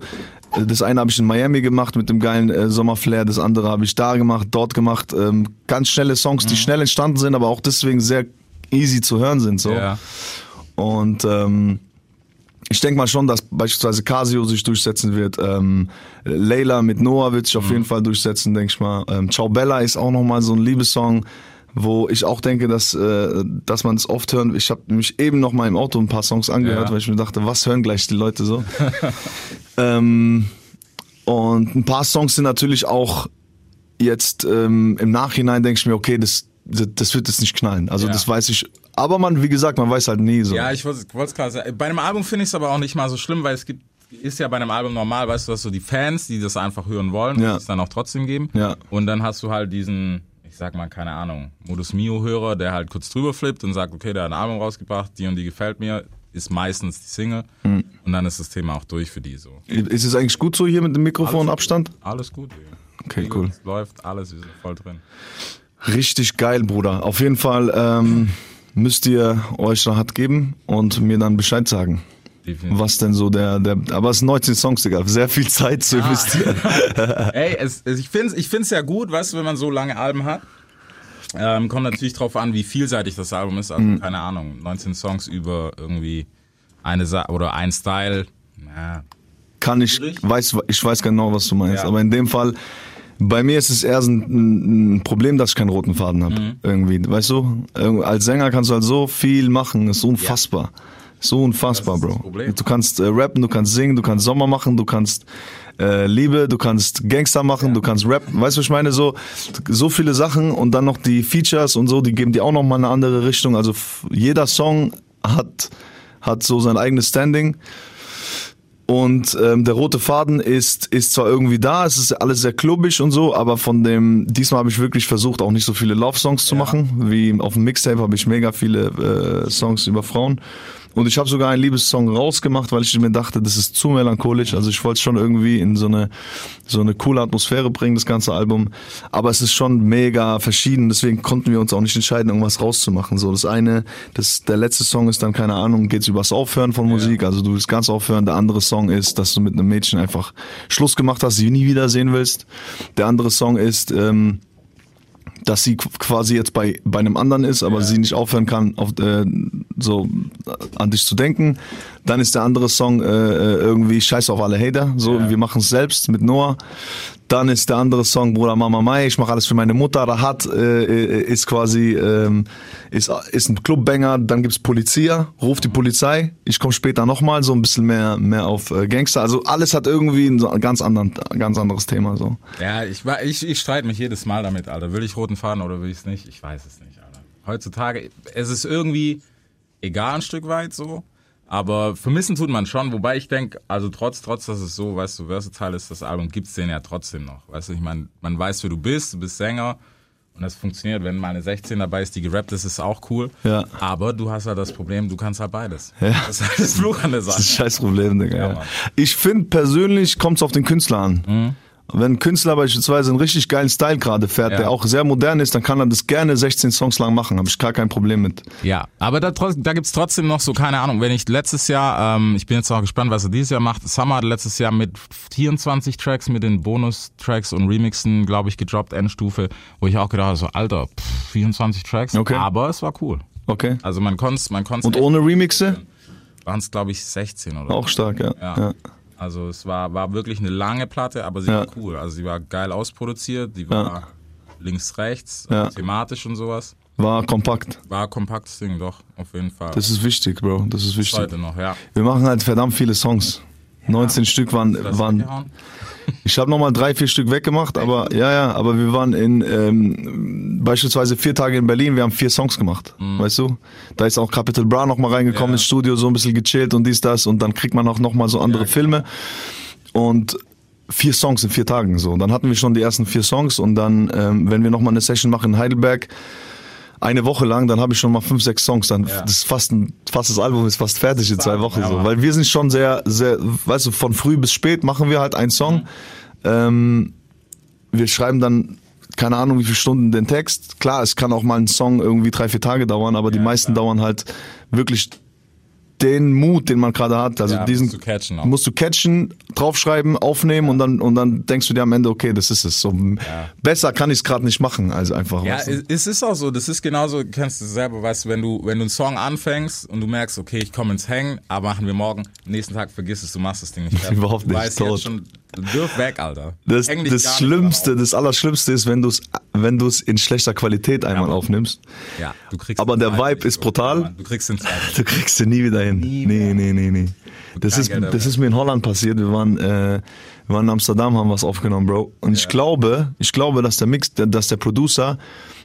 Das eine habe ich in Miami gemacht mit dem geilen äh, Sommerflair, das andere habe ich da gemacht, dort gemacht. Ähm, ganz schnelle Songs, Mhm. die schnell entstanden sind, aber auch deswegen sehr easy zu hören sind. So. Ja. Und ähm, ich denke mal schon, dass beispielsweise Casio sich durchsetzen wird. Ähm, Layla mit Noah wird sich auf jeden Fall durchsetzen, denke ich mal. Ähm, Ciao Bella ist auch nochmal so ein Liebessong, wo ich auch denke, dass, äh, dass man es oft hören. Ich habe mich eben noch mal im Auto ein paar Songs angehört, Ja. weil ich mir dachte, was hören gleich die Leute so? [laughs] ähm, und ein paar Songs sind natürlich auch jetzt ähm, im Nachhinein denke ich mir, okay, das, das, das wird jetzt nicht knallen. Also Ja. das weiß ich. Aber man, wie gesagt, man weiß halt nie so. Ja, ich wollte es gerade sagen. Bei einem Album finde ich es aber auch nicht mal so schlimm, weil es gibt, ist ja bei einem Album normal, weißt du, dass so die Fans, die das einfach hören wollen, Ja. es dann auch trotzdem geben. Ja. Und dann hast du halt diesen, ich sag mal, keine Ahnung, Modus Mio-Hörer, der halt kurz drüber flippt und sagt, okay, der hat ein Album rausgebracht, die und die gefällt mir, ist meistens die Single. Mhm. Und dann ist das Thema auch durch für die so. Ist es eigentlich gut so hier mit dem Mikrofon Abstand? Alles gut, Digga. Okay, cool. Es läuft, alles, wir sind voll drin. Richtig geil, Bruder. Auf jeden Fall ähm, müsst ihr euch Rahat geben und mir dann Bescheid sagen. Definitiv. Was denn so der, der, aber es sind 19 Songs, Digga. Sehr viel Zeit zu investieren. [laughs] Ey, es, es, ich finde es ich find's ja gut, weißt du, wenn man so lange Alben hat. Ähm, kommt natürlich drauf an, wie vielseitig das Album ist. Also, Mhm. keine Ahnung, 19 Songs über irgendwie eine Sa oder ein Style. Ja, Kann ich, weiß, ich weiß genau, was du meinst. Ja. Aber in dem Fall, bei mir ist es eher ein, ein Problem, dass ich keinen roten Faden habe. Mhm. Irgendwie, weißt du? Als Sänger kannst du halt so viel machen. ist unfassbar. So unfassbar, Bro. Du kannst äh, rappen, du kannst singen, du kannst Sommer machen, du kannst äh, Liebe, du kannst Gangster machen, du kannst rappen. Weißt du, was ich meine? So, so viele Sachen und dann noch die Features und so, die geben dir auch noch mal eine andere Richtung. Also jeder Song hat, hat so sein eigenes Standing. Und ähm, der rote Faden ist, ist zwar irgendwie da, es ist alles sehr klubbig und so, aber von dem, diesmal habe ich wirklich versucht, auch nicht so viele Love-Songs zu machen. Wie auf dem Mixtape habe ich mega viele äh, Songs über Frauen. Und ich habe sogar einen Liebessong rausgemacht, weil ich mir dachte, das ist zu melancholisch. Also ich wollte schon irgendwie in so eine so eine coole Atmosphäre bringen, das ganze Album. Aber es ist schon mega verschieden, deswegen konnten wir uns auch nicht entscheiden, irgendwas rauszumachen. So das eine, das der letzte Song ist dann keine Ahnung, geht's übers Aufhören von Musik. Also du willst ganz aufhören. Der andere Song ist, dass du mit einem Mädchen einfach Schluss gemacht hast, sie nie wiedersehen willst. Der andere Song ist ähm, dass sie qu- quasi jetzt bei, bei einem anderen ist, aber sie nicht aufhören kann, auf, äh, so äh, an dich zu denken. Dann ist der andere Song äh, äh, irgendwie Scheiß auf alle Hater, so wir machen es selbst mit Noah. Dann ist der andere Song Bruder Mama Mai, ich mache alles für meine Mutter. Rahat äh, äh, ist quasi ähm, ist, ist ein Clubbanger. Dann gibt's Polizia, ruft die Polizei. Ich komme später nochmal so ein bisschen mehr mehr auf Gangster. Also alles hat irgendwie ein ganz anderen ganz anderes Thema so. ja ich, ich, ich streite mich jedes Mal damit, Alter. Will ich roten Faden oder will ich es nicht? Ich weiß es nicht, Alter. Heutzutage, es ist irgendwie egal ein Stück weit so. Aber vermissen tut man schon, wobei ich denke, also trotz, trotz, dass es so, weißt du, versatile ist das Album, gibt's den ja trotzdem noch. Weißt du, ich meine, man weiß, wer du bist, du bist Sänger und das funktioniert, wenn mal eine 16 dabei ist, die gerappt ist, ist auch cool. Ja. Aber du hast halt das Problem, du kannst halt beides. Ja. Das ist halt das Fluch an der Das ist ein Sache. scheiß Problem, Digga. Ja, ich finde persönlich kommt es auf den Künstler an. Mhm. Wenn ein Künstler beispielsweise einen richtig geilen Style gerade fährt, Ja. der auch sehr modern ist, dann kann er das gerne 16 Songs lang machen. Habe ich gar kein Problem mit. Ja, aber da, da gibt's trotzdem noch so, keine Ahnung, wenn ich letztes Jahr, ähm, ich bin jetzt auch gespannt, was er dieses Jahr macht. Summer hat letztes Jahr mit 24 Tracks, mit den Bonus-Tracks und Remixen, glaube ich, gedroppt, Endstufe, wo ich auch gedacht habe, so, Alter, pff, 24 Tracks, Okay. aber es war cool. Okay. Also man konnte man konnte Und ohne Remixe? waren es, glaube ich, 16 oder Auch stark, ja. ja. ja. Also es war, war wirklich eine lange Platte, aber sie Ja. war cool. Also sie war geil ausproduziert, die war links, rechts, Ja. thematisch und sowas. War kompakt. War kompaktes Ding, doch, auf jeden Fall. Das ist wichtig, Bro. Das ist wichtig. heute noch, ja. Wir machen halt verdammt viele Songs. 19 Stück waren, waren [laughs] ich habe nochmal drei, vier Stück weggemacht, aber ja, ja, aber wir waren in ähm, beispielsweise vier Tage in Berlin, wir haben vier Songs gemacht, weißt du? Da ist auch Capital Bra nochmal reingekommen Mhm. Ja. ins Studio, so ein bisschen gechillt und dies, das und dann kriegt man auch nochmal so andere Ja, Filme und vier Songs in vier Tagen so. Dann hatten wir schon die ersten vier Songs und dann, ähm, wenn wir nochmal eine Session machen in Heidelberg, eine Woche lang, dann habe ich schon mal fünf, sechs Songs. Dann Ja. das ist fast ein, fast das Album ist fast fertig in zwei Wochen ja, so, weil wir sind schon sehr, sehr, weißt du, von früh bis spät machen wir halt einen Song. Ähm, wir schreiben dann keine Ahnung wie viele Stunden den Text. Klar, es kann auch mal ein Song irgendwie drei, vier Tage dauern, aber die meisten dauern halt wirklich den Mut, den man gerade hat. Also Ja, diesen musst du catchen auch. musst du catchen, draufschreiben, aufnehmen und dann und dann denkst du dir am Ende, okay, das ist es. So besser kann ich es gerade nicht machen, also einfach. Ja, du? es ist auch so. Das ist genauso, du kennst es selber, weißt du, wenn du, wenn du einen Song anfängst und du merkst, okay, ich komme ins Hängen, aber machen wir morgen, nächsten Tag vergiss es, du machst das Ding nicht. [laughs] Überhaupt du nicht, weißt tot. jetzt schon, wirf weg, Alter. Das, das Schlimmste, das Allerschlimmste ist, wenn du es wenn du es in schlechter Qualität einmal aufnimmst. Ja, du kriegst Aber der Vibe ist brutal. Ja, Mann, Du kriegst den. Du kriegst den nie wieder hin. Nie nee, nee, nee, nee. Das ist, Geld das ist mir in Holland passiert. Wir waren, äh, wir waren in Amsterdam, haben was aufgenommen, Bro. Und ich glaube, ich glaube, dass der Mix, dass der Producer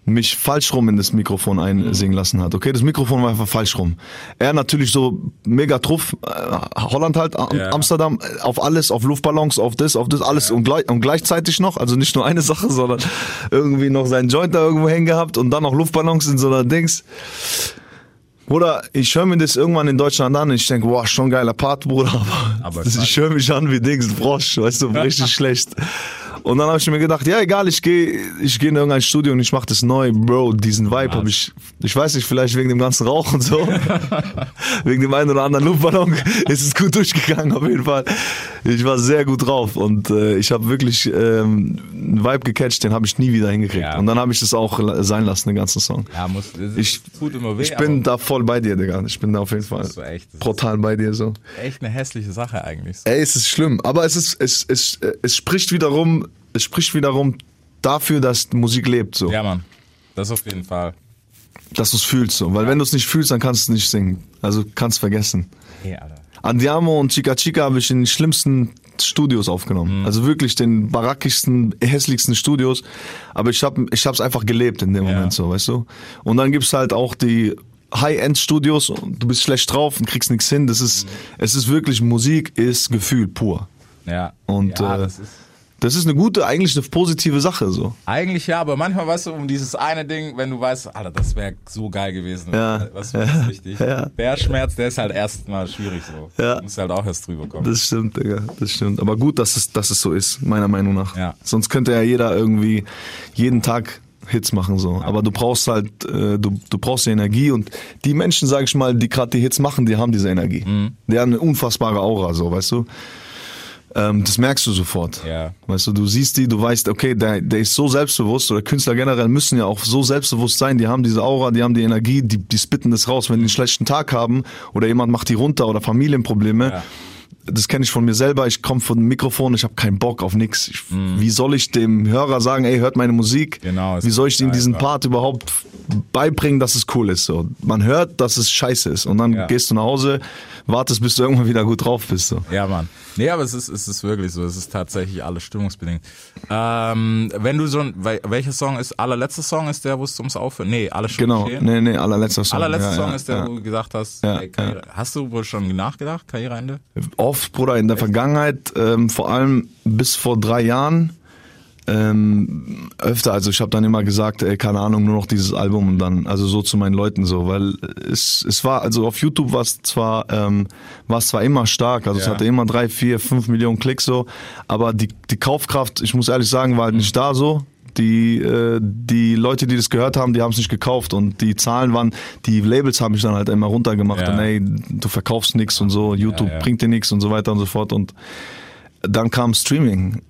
mich falsch rum in das Mikrofon einsingen lassen hat. Okay, das Mikrofon war einfach falsch rum. Er natürlich so mega truff, äh, Holland halt, Ja. Amsterdam, auf alles, auf Luftballons, auf das, auf das, alles und, gleich, und gleichzeitig noch, also nicht nur eine Sache, sondern irgendwie noch seinen Joint da irgendwo hängen gehabt und dann noch Luftballons in so einer Dings. Bruder, ich höre mir das irgendwann in Deutschland an und ich denke, wow, schon geiler Part, Bruder, aber, Aber [laughs] das, ich höre mich an wie Dings, Frosch, weißt du, [laughs] richtig schlecht. Und dann habe ich mir gedacht, ja egal, ich gehe ich geh in irgendein Studio und ich mache das neu, Bro, diesen Vibe habe ich, ich weiß nicht, vielleicht wegen dem ganzen Rauch und so, [laughs] wegen dem einen oder anderen Luftballon ist es gut durchgegangen auf jeden Fall. Ich war sehr gut drauf und äh, ich habe wirklich ähm, einen Vibe gecatcht, den habe ich nie wieder hingekriegt. Ja. Und dann habe ich das auch sein lassen, den ganzen Song. Ja, muss, das Ich- tut immer weh, Ich bin da voll bei dir, Digga. Ich bin da auf jeden Fall so echt, brutal bei dir so. echt eine hässliche Sache eigentlich. Ey, es ist schlimm, aber es ist es es es spricht wiederum es spricht wiederum dafür, dass Musik lebt so, Ja, Mann. Das auf jeden Fall. dass du es fühlst so, weil wenn du es nicht fühlst, dann kannst du es nicht singen. Also kannst vergessen. Hey, Alter. Andiamo und Chica Chica habe ich in den schlimmsten Studios aufgenommen. Also wirklich den barackischsten, hässlichsten Studios. Aber ich habe ich hab's einfach gelebt in dem Ja. Moment so, weißt du? Und dann gibt's halt auch die High-End-Studios und du bist schlecht drauf und kriegst nichts hin. Das ist, es ist wirklich, Musik ist Gefühl pur. Ja. Und ja, äh, das ist das ist eine gute, eigentlich eine positive Sache so. Eigentlich ja, aber manchmal weißt du, um dieses eine Ding, wenn du weißt, Alter, das wäre so geil gewesen. Ja. Was ist wichtig? Ja. Der Schmerz, der ist halt erstmal schwierig so. Ja. Du musst halt auch erst drüber kommen. Das stimmt, Digga, das stimmt. Aber gut, dass es, dass es so ist, meiner Meinung nach. Ja. Sonst könnte ja jeder irgendwie jeden Tag Hits machen so. Aber du brauchst halt, äh, du, du brauchst die Energie und die Menschen, sag ich mal, die gerade die Hits machen, die haben diese Energie. Mhm. Die haben eine unfassbare Aura, so, weißt du. Ähm, das merkst du sofort. Ja. Weißt du, du siehst die, du weißt, okay, der, der ist so selbstbewusst oder Künstler generell müssen ja auch so selbstbewusst sein, die haben diese Aura, die haben die Energie, die, die spitten das raus, wenn die einen schlechten Tag haben oder jemand macht die runter oder Familienprobleme. Ja. Das kenne ich von mir selber, ich komme von dem Mikrofon, ich habe keinen Bock auf nix. Ich, Wie soll ich dem Hörer sagen, ey, hört meine Musik? Mhm. Genau, Wie soll ich ihm diesen. Part überhaupt beibringen, dass es cool ist? So. Man hört, dass es scheiße ist und dann Ja. gehst du nach Hause, wartest, bis du irgendwann wieder gut drauf bist. So. Ja, Mann. Nee, aber es ist, es ist wirklich so. Es ist tatsächlich alles stimmungsbedingt. Ähm, wenn du so ein, wel- welcher Song ist, allerletzter Song ist der, wo es ums Aufhören? Nee, alles schon Genau, geschehen. nee, nee, allerletzter Song. Allerletzter ja, Song ja, ist der, ja. wo du gesagt hast, ey, Karriere. Hast du wohl schon nachgedacht, Karriereende? Oft, Bruder, in der Vergangenheit, ähm, vor allem bis vor drei Jahren, ähm, öfter, also ich habe dann immer gesagt, ey, keine Ahnung, nur noch dieses Album und dann, also so zu meinen Leuten so, weil es, es war, also auf YouTube war es zwar, ähm, war es zwar immer stark, also es Ja. hatte immer drei, vier, fünf Millionen Klicks so, aber die, die Kaufkraft, ich muss ehrlich sagen, war halt nicht da so. Die, äh, die Leute, die das gehört haben, die haben es nicht gekauft und die Zahlen waren, die Labels haben mich dann halt immer runtergemacht Ja. und ey, du verkaufst nichts und so, YouTube ja. bringt dir nichts und so weiter und so fort und dann kam Streaming.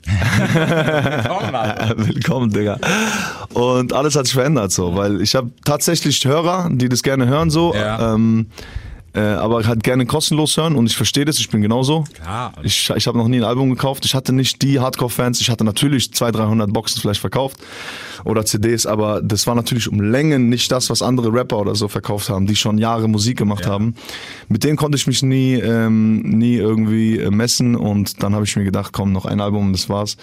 Komm, Alter. [laughs] Willkommen, Digga. Und alles hat sich verändert so, weil ich habe tatsächlich Hörer, die das gerne hören so. Ja. Ähm, äh, aber halt gerne kostenlos hören und ich verstehe das, ich bin genauso. Klar. Ich, ich habe noch nie ein Album gekauft. Ich hatte nicht die Hardcore-Fans. Ich hatte natürlich 200, 300 Boxen vielleicht verkauft oder CDs, aber das war natürlich um Längen nicht das, was andere Rapper oder so verkauft haben, die schon Jahre Musik gemacht Ja. haben. Mit denen konnte ich mich nie, ähm, nie irgendwie äh, messen und dann habe ich mir gedacht, komm, noch ein Album und das war's.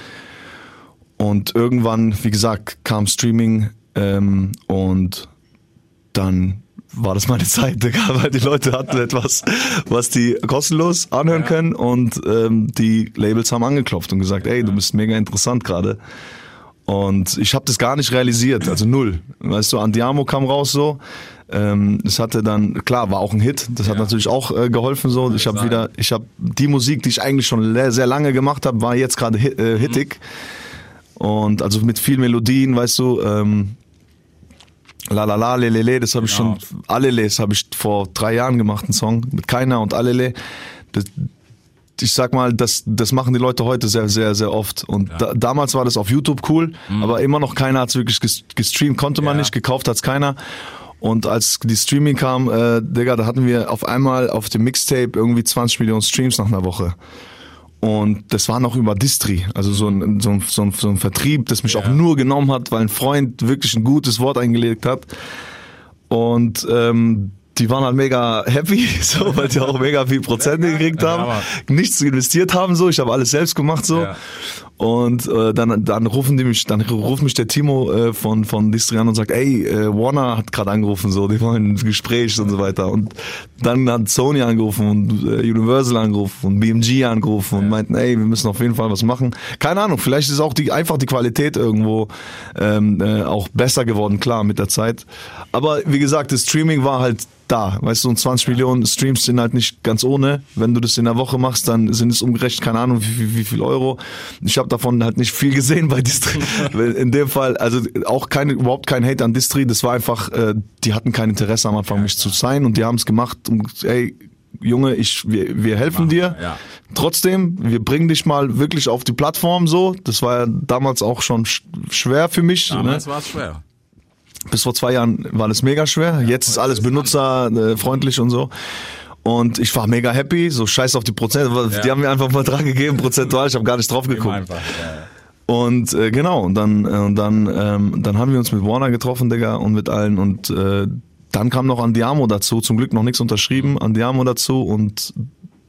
Und irgendwann, wie gesagt, kam Streaming ähm, und dann war das meine Zeit, [laughs] Digga, weil die Leute hatten etwas, was die kostenlos anhören können und ähm, die Labels haben angeklopft und gesagt, ey, du bist mega interessant gerade. Und ich habe das gar nicht realisiert, also null. Weißt du, Andiamo kam raus so. Ähm, das hatte dann, klar, war auch ein Hit. Das hat Ja. natürlich auch äh, geholfen so. Ich habe wieder, ich habe die Musik, die ich eigentlich schon sehr lange gemacht habe, war jetzt gerade hit, äh, hittig. Und also mit viel Melodien, weißt du, ähm, La La La, Lelele, das habe ich Genau. schon, Alele, habe ich vor drei Jahren gemacht, einen Song mit Keiner und Alele. Das, ich sag mal, das, das machen die Leute heute sehr, sehr, sehr oft. Und da, damals war das auf YouTube cool, aber immer noch keiner hat's wirklich ges- gestreamt, konnte man Ja. nicht, gekauft hat's keiner. Und als die Streaming kam, äh, Digga, da hatten wir auf einmal auf dem Mixtape irgendwie 20 Millionen Streams nach einer Woche. Und das war noch über Distri, also so ein, so ein, so ein, so ein Vertrieb, das mich Ja. auch nur genommen hat, weil ein Freund wirklich ein gutes Wort eingelegt hat. Und ähm, die waren halt mega happy, [laughs] so, weil die auch mega viel Prozente gekriegt haben, nichts investiert haben, so. Ich habe alles selbst gemacht, so. Ja. Und äh, dann, dann rufen die mich, dann ruft mich der Timo äh, von von Distri an und sagt, ey, äh, Warner hat gerade angerufen, so, die wollen ein Gespräch und so weiter. Und dann hat Sony angerufen und äh, Universal angerufen und BMG angerufen und meinten, ey, wir müssen auf jeden Fall was machen. Keine Ahnung, vielleicht ist auch die einfach die Qualität irgendwo ähm, äh, auch besser geworden, klar, mit der Zeit. Aber wie gesagt, das Streaming war halt da. Weißt du, und 20 Millionen Streams sind halt nicht ganz ohne. Wenn du das in der Woche machst, dann sind es umgerechnet, keine Ahnung, wie, wie, wie viel Euro. Ich habe davon halt nicht viel gesehen bei Distri. [laughs] in dem Fall, also auch keine, überhaupt kein Hate an Distri. Das war einfach, äh, die hatten kein Interesse am Anfang, mich zu sein und die haben es gemacht und ey, Junge, ich, wir, wir helfen Machen dir. ja. Trotzdem, wir bringen dich mal wirklich auf die Plattform so. Das war ja damals auch schon sch schwer für mich. Damals ne? war es schwer. Bis vor zwei Jahren war das mega schwer. Jetzt ist alles benutzerfreundlich und so. Und ich war mega happy, so scheiß auf die Prozente. Die Ja. haben mir einfach einen Vertrag gegeben, prozentual, ich habe gar nicht drauf geguckt. Und äh, genau, und dann, äh, und dann, ähm, dann haben wir uns mit Warner getroffen, Digga, und mit allen. Und äh, dann kam noch Andiamo dazu, zum Glück noch nichts unterschrieben, Andiamo dazu und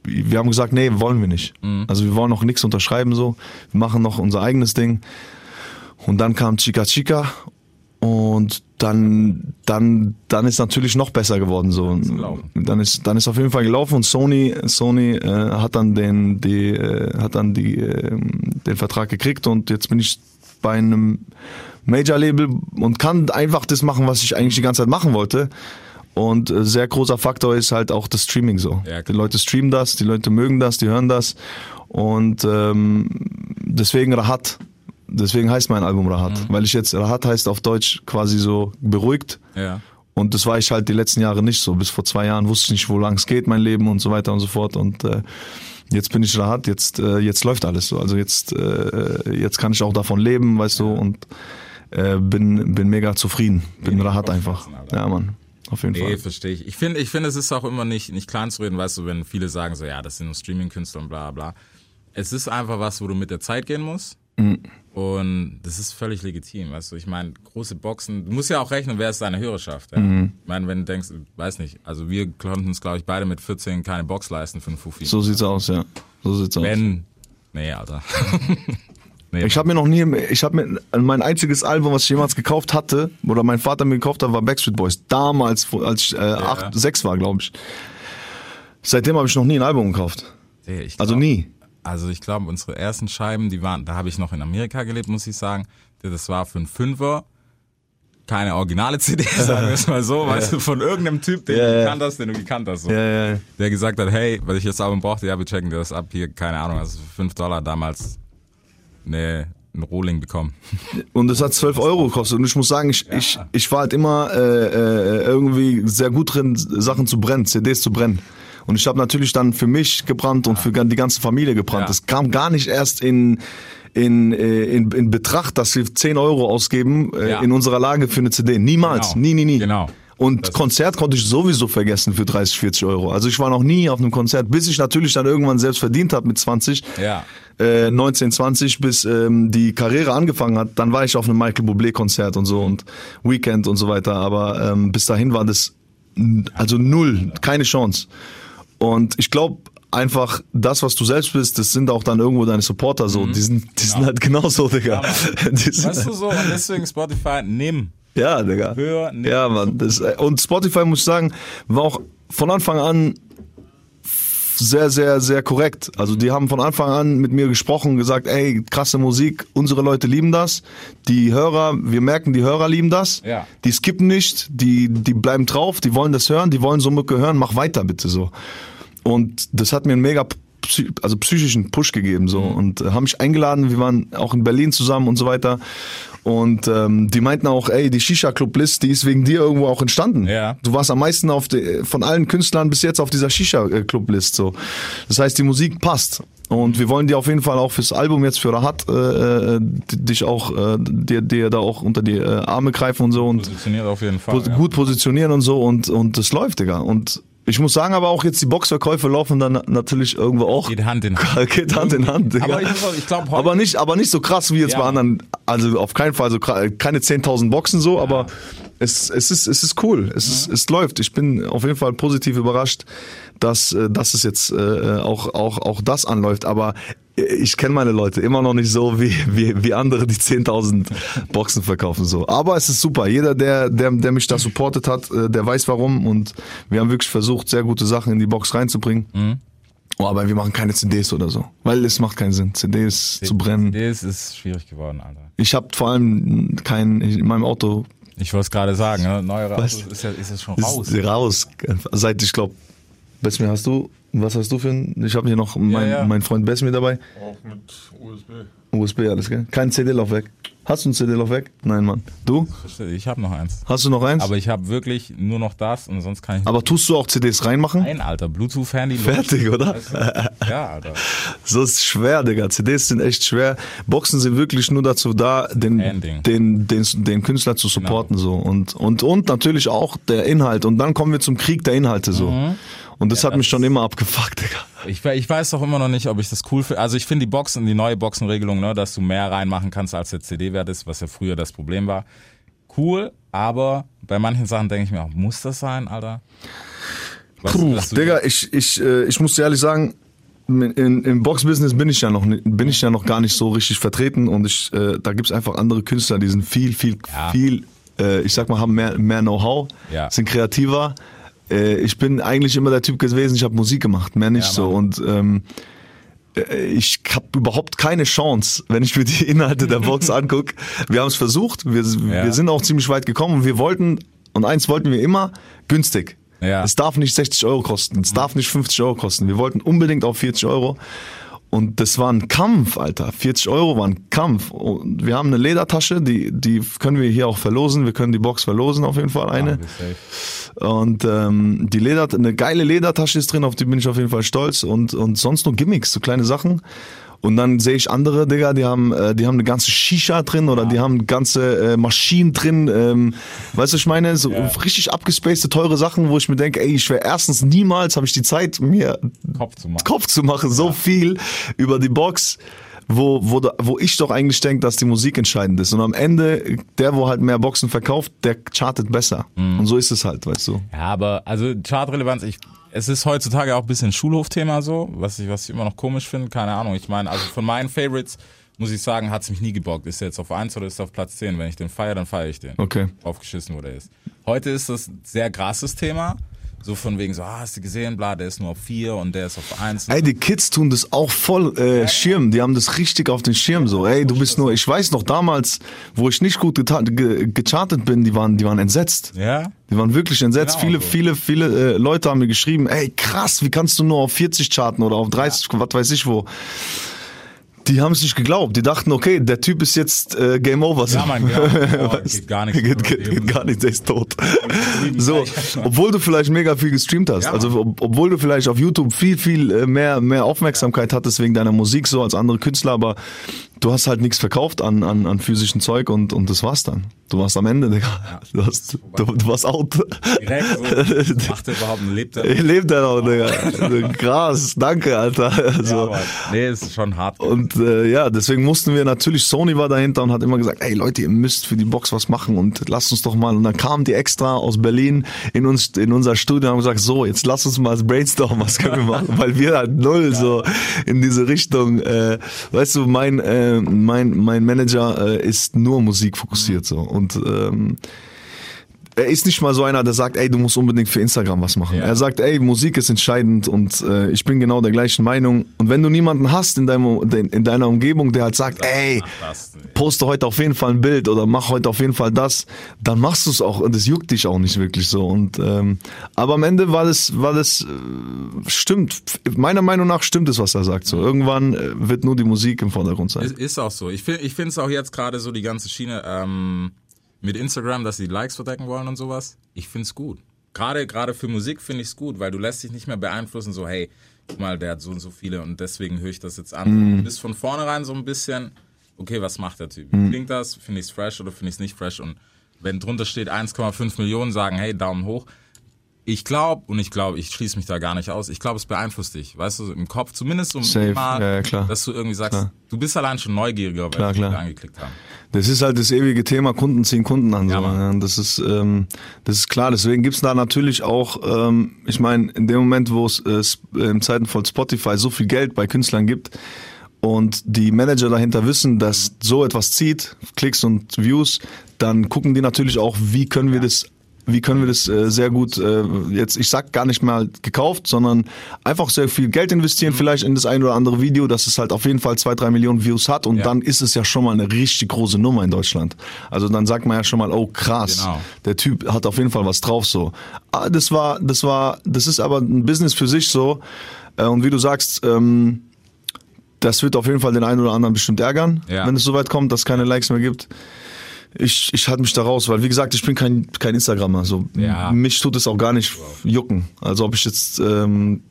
wir haben gesagt, nee, wollen wir nicht. Also wir wollen noch nichts unterschreiben so, wir machen noch unser eigenes Ding. Und dann kam Chica Chica und dann, dann, dann ist natürlich noch besser geworden so. Dann ist, dann ist auf jeden Fall gelaufen und Sony, Sony äh, hat dann den, die, äh, hat dann die, äh, den Vertrag gekriegt und jetzt bin ich bei einem Major-Label und kann einfach das machen, was ich eigentlich die ganze Zeit machen wollte. Und äh, sehr großer Faktor ist halt auch das Streaming so. Ja, die Leute streamen das, die Leute mögen das, die hören das und ähm, deswegen Rahat. Deswegen heißt mein Album Rahat, Mhm. weil ich jetzt Rahat heißt auf Deutsch quasi so beruhigt. Ja. Und das war ich halt die letzten Jahre nicht so. Bis vor zwei Jahren wusste ich nicht, wo lang es geht, mein Leben und so weiter und so fort. Und äh, jetzt bin ich Rahat, jetzt, äh, jetzt läuft alles so. Also jetzt, äh, jetzt kann ich auch davon leben, weißt du, und äh, bin, bin mega zufrieden. Bin Wenig Rahat einfach. Alter. Ja, Mann. Auf jeden Nee, Fall. verstehe ich. Ich finde, ich finde, es ist auch immer nicht, nicht klein zu reden, weißt du, wenn viele sagen so, ja, das sind nur Streaming-Künstler und bla bla. Es ist einfach was, wo du mit der Zeit gehen musst. Mhm. Und das ist völlig legitim, weißt du. Ich meine, große Boxen, du musst ja auch rechnen, wer ist deine Hörerschaft. Ja? Mhm. Ich meine, wenn du denkst, weiß nicht, also wir konnten uns, glaube ich, beide mit 14 keine Box leisten für einen Fufi. So sieht's aus, ja. So sieht's aus. wenn, nee, Alter. [laughs] nee, Ich habe mir noch nie, ich habe mir mein einziges Album, was ich jemals gekauft hatte, oder mein Vater mir gekauft hat, war Backstreet Boys. Damals, als ich äh, acht, sechs war, glaube ich. Seitdem habe ich noch nie ein Album gekauft. Also nie. Also ich glaube, unsere ersten Scheiben, die waren, da habe ich noch in Amerika gelebt, muss ich sagen. Das war für einen Fünfer. Keine originale CD, [laughs] sagen wir es mal so, weißt du, von irgendeinem Typ, den Ja, du ja. gekannt hast, den du gekannt hast. So. Ja, ja, ja. Der gesagt hat, hey, weil ich das Album brauchte, ja, wir checken dir das ab, hier, keine Ahnung, also für 5 Dollar damals ne, ein Rohling bekommen. [laughs] Und es hat 12 Euro gekostet. Und ich muss sagen, ich, ich, ich war halt immer äh, äh, irgendwie sehr gut drin, Sachen zu brennen, CDs zu brennen. Und ich habe natürlich dann für mich gebrannt und für die ganze Familie gebrannt. Es kam gar nicht erst in, in, äh, in, in Betracht, dass wir 10 Euro ausgeben äh, Ja. in unserer Lage für eine CD. Niemals. Genau. Nie, nie, nie. Genau. Und Konzert konnte ich sowieso vergessen für 30, 40 Euro. Also ich war noch nie auf einem Konzert, bis ich natürlich dann irgendwann selbst verdient habe mit 20, Ja. äh, 19, 20, bis ähm, die Karriere angefangen hat. Dann war ich auf einem Michael Bublé Konzert und so und Weekend und so weiter. Aber ähm, bis dahin war das also null, keine Chance. Und ich glaube einfach, das, was du selbst bist, das sind auch dann irgendwo deine Supporter so. Die sind, die sind halt genauso, Digga. [laughs] Sind, Weißt du so? Und deswegen Spotify, nimm. ja, Digga. Hör nicht Ja, Mann. Das, und Spotify, muss ich sagen, war auch von Anfang an sehr, sehr, sehr korrekt. Also die haben von Anfang an mit mir gesprochen, gesagt, ey, krasse Musik, unsere Leute lieben das. Die Hörer, wir merken, die Hörer lieben das. Ja. Die skippen nicht, die, die bleiben drauf, die wollen das hören, die wollen so Mucke hören, mach weiter bitte so. Und das hat mir einen mega also psychischen Push gegeben so Mhm. und äh, haben mich eingeladen, wir waren auch in Berlin zusammen und so weiter und ähm, die meinten auch, ey, die Shisha Club List, die ist wegen dir irgendwo auch entstanden. Ja. Du warst am meisten auf de, von allen Künstlern bis jetzt auf dieser Shisha Club List so. Das heißt, die Musik passt. Und wir wollen dir auf jeden Fall auch fürs Album jetzt für Rahat äh, äh, dich auch äh, dir, dir da auch unter die äh, Arme greifen und so und Positioniert auf jeden Fall. pos ja. gut positionieren und so und und das läuft, Digga. Und ich muss sagen, aber auch jetzt die Boxverkäufe laufen dann na- natürlich irgendwo auch Geht Hand in [laughs] Hand. geht Hand in Hand, Digga. Aber ich, ich glaube, aber nicht, aber nicht so krass wie jetzt Ja. bei anderen. Also auf keinen Fall so keine 10.000 Boxen so, aber es, es ist es ist cool. Es ist, es läuft. Ich bin auf jeden Fall positiv überrascht, dass äh, dass es jetzt äh, auch auch auch das anläuft. Aber äh, ich kenne meine Leute immer noch nicht so wie wie, wie andere, die 10.000 Boxen verkaufen so. Aber es ist super. Jeder, der der der mich da supportet hat, der weiß warum und wir haben wirklich versucht, sehr gute Sachen in die Box reinzubringen. Oh, aber wir machen keine CDs oder so, weil es macht keinen Sinn, CDs zu brennen. Das ist schwierig geworden, Alter. Ich habe vor allem kein in meinem Auto Ich wollte es gerade sagen, ne? neuere Was? Autos ist ja ist es schon ist raus. raus. Seit ich glaube, Besmir hast du, was hast du für ein? Ich habe hier noch mein, ja. mein Freund Besmir dabei. Auch mit USB. USB alles gell? Kein CD-Laufwerk. Hast du ein CD-Laufwerk? Nein, Mann. Du? Ich habe noch eins. Hast du noch eins? Aber ich habe wirklich nur noch das und sonst kann ich Aber tust du auch CDs reinmachen? Nein, Alter, Bluetooth-Handy. Fertig, oder? Weißt du? Ja, Alter. So ist schwer, Digga. CDs sind echt schwer. Boxen sind wirklich nur dazu da, den, den, den, den Künstler zu supporten, so. Und, und, und natürlich auch der Inhalt. Und dann kommen wir zum Krieg der Inhalte, so. Und das hat das mich schon immer abgefuckt, Digga. Ich, ich weiß doch immer noch nicht, ob ich das cool finde. Also ich finde die Boxen, die neue Boxenregelung, ne, dass du mehr reinmachen kannst, als der CD-Wert ist, was ja früher das Problem war. Cool, aber bei manchen Sachen denke ich mir auch, muss das sein, Alter? Du, Puh, Digga, ich, ich, äh, ich muss dir ehrlich sagen, in, im Boxbusiness bin ich ja noch bin ich ja noch gar nicht so richtig vertreten und ich äh, da gibt's einfach andere Künstler, die sind viel viel Ja. viel äh, ich sag mal haben mehr mehr Know-how, Ja. sind kreativer. Äh, ich bin eigentlich immer der Typ gewesen, ich habe Musik gemacht, mehr nicht Ja, so und ähm, äh, ich habe überhaupt keine Chance, wenn ich mir die Inhalte der Box [laughs] anguck. Wir haben es versucht, wir, Ja. wir sind auch ziemlich weit gekommen und wir wollten und eins wollten wir immer günstig. Ja. Es darf nicht 60 Euro kosten, es darf nicht 50 Euro kosten. Wir wollten unbedingt auf 40 Euro. Und das war ein Kampf, Alter. 40 Euro war ein Kampf. Und wir haben eine Ledertasche, die, die können wir hier auch verlosen. Wir können die Box verlosen, auf jeden Fall eine. Ja, Und ähm, die Leder, eine geile Ledertasche ist drin, auf die bin ich auf jeden Fall stolz. Und, und sonst nur Gimmicks, so kleine Sachen. Und dann sehe ich andere, Digga, die haben, äh, die haben eine ganze Shisha drin oder die haben ganze äh, Maschinen drin. Ähm, weißt du, ich meine, so Ja. richtig abgespacede, teure Sachen, wo ich mir denke, ey, ich wäre erstens niemals, habe ich die Zeit, mir Kopf zu machen. Kopf zu machen, so viel über die Box, wo, wo, wo ich doch eigentlich denke, dass die Musik entscheidend ist. Und am Ende, der, wo halt mehr Boxen verkauft, der chartet besser. Und so ist es halt, weißt du. Ja, aber also Chartrelevanz, ich, es ist heutzutage auch ein bisschen Schulhofthema so, was ich, was ich immer noch komisch finde, keine Ahnung. Ich meine, also von meinen Favorites muss ich sagen, hat's mich nie gebockt. Ist er jetzt auf 1 oder ist er auf Platz 10? Wenn ich den feiere, dann feiere ich den. Okay. Aufgeschissen, wo der ist. Heute ist das ein sehr krasses Thema. So von wegen so, ah, hast du gesehen, bla, der ist nur auf 4 und der ist auf 1. Ey, die Kids tun das auch voll äh, Schirm. Die haben das richtig auf den Schirm. So, ey, du bist nur. Ich weiß noch damals, wo ich nicht gut geta- ge gechartet bin, die waren, die waren entsetzt. Ja? Die waren wirklich entsetzt. Genau viele, so. viele, viele äh, Leute haben mir geschrieben, ey, krass, wie kannst du nur auf 40 charten oder auf 30, was weiß ich wo. Die haben es nicht geglaubt. Die dachten, okay, der Typ ist jetzt äh, Game Over. Ja, Mann, ja. [laughs] Oh, geht gar nichts. geht, geht, geht gar nicht, der ist tot. [laughs] so, [laughs] obwohl du vielleicht mega viel gestreamt hast. Ja, also ob, obwohl du vielleicht auf YouTube viel, viel äh, mehr, mehr Aufmerksamkeit hattest wegen deiner Musik so als andere Künstler, aber du hast halt nichts verkauft an, an, an physischen Zeug und, und das war's dann. Du warst am Ende, Digga. Du, hast, du, du warst out. Direkt so. [laughs] Macht er überhaupt einen Lebt er? Ich lebe da noch, Digga. Krass, danke, Alter. Also, Ja, aber, nee, ist schon hart. und äh, ja, deswegen mussten wir natürlich, Sony war dahinter und hat immer gesagt, ey Leute, ihr müsst für die Box was machen und lasst uns doch mal. Und dann kamen die extra aus Berlin in uns in unser Studio und haben gesagt, so, jetzt lass uns mal brainstormen, was können wir machen, [laughs] weil wir halt null so in diese Richtung. Äh, weißt du, mein äh, mein mein Manager äh, ist nur Musik fokussiert so. Und ähm, er ist nicht mal so einer, der sagt, ey, du musst unbedingt für Instagram was machen. Ja. Er sagt, ey, Musik ist entscheidend und äh, ich bin genau der gleichen Meinung. Und wenn du niemanden hast in, deinem, in deiner Umgebung, der halt sagt, ey, poste heute auf jeden Fall ein Bild oder mach heute auf jeden Fall das, dann machst du es auch und das juckt dich auch nicht wirklich so. Und ähm, aber am Ende war das, war das äh, stimmt. Meiner Meinung nach stimmt es, was er sagt. So irgendwann äh, wird nur die Musik im Vordergrund sein. Ist, ist auch so. Ich finde ich finde es auch jetzt gerade so die ganze Schiene ähm, mit Instagram, dass sie Likes verdecken wollen und sowas. Ich finde es gut. Gerade gerade für Musik finde ich es gut, weil du lässt dich nicht mehr beeinflussen, so hey, guck mal, der hat so und so viele und deswegen höre ich das jetzt an. Du bist von vornherein so ein bisschen, okay, was macht der Typ? Klingt das? Finde ich es fresh oder finde ich es nicht fresh? Und wenn drunter steht 1,5 Millionen, sagen, hey, Daumen hoch. Ich glaube, und ich glaube, ich schließe mich da gar nicht aus, ich glaube, es beeinflusst dich, weißt du, im Kopf, zumindest um Safe, mal, ja, ja, dass du irgendwie sagst, Klar. du bist allein schon neugieriger, weil Klar, klar. angeklickt haben. Das ist halt das ewige Thema, Kunden ziehen Kunden an. So. Ja, Mann. Ja, das, ist, ähm, das ist klar. Deswegen gibt's da natürlich auch, ähm, ich meine, in dem Moment, wo es äh, äh, im Zeiten von Spotify so viel Geld bei Künstlern gibt und die Manager dahinter wissen, dass so etwas zieht, Klicks und Views, dann gucken die natürlich auch, wie können wir das wie können wir das äh, sehr gut äh, jetzt ich sag gar nicht mal gekauft, sondern einfach sehr viel Geld investieren vielleicht in das ein oder andere Video, dass es halt auf jeden Fall zwei drei Millionen Views hat und Ja. dann ist es ja schon mal eine richtig große Nummer in Deutschland. Also dann sagt man ja schon mal, oh krass, Genau. der Typ hat auf jeden Fall was drauf so. Ah, das war, das war, das ist aber ein Business für sich so. Äh, und wie du sagst, ähm, das wird auf jeden Fall den einen oder anderen bestimmt ärgern, Ja. wenn es soweit kommt, dass es keine Likes mehr gibt. Ich, ich halte mich da raus, weil wie gesagt, ich bin kein, kein Instagrammer. So. Ja. Mich tut es auch gar nicht jucken. Also ob ich jetzt, ähm,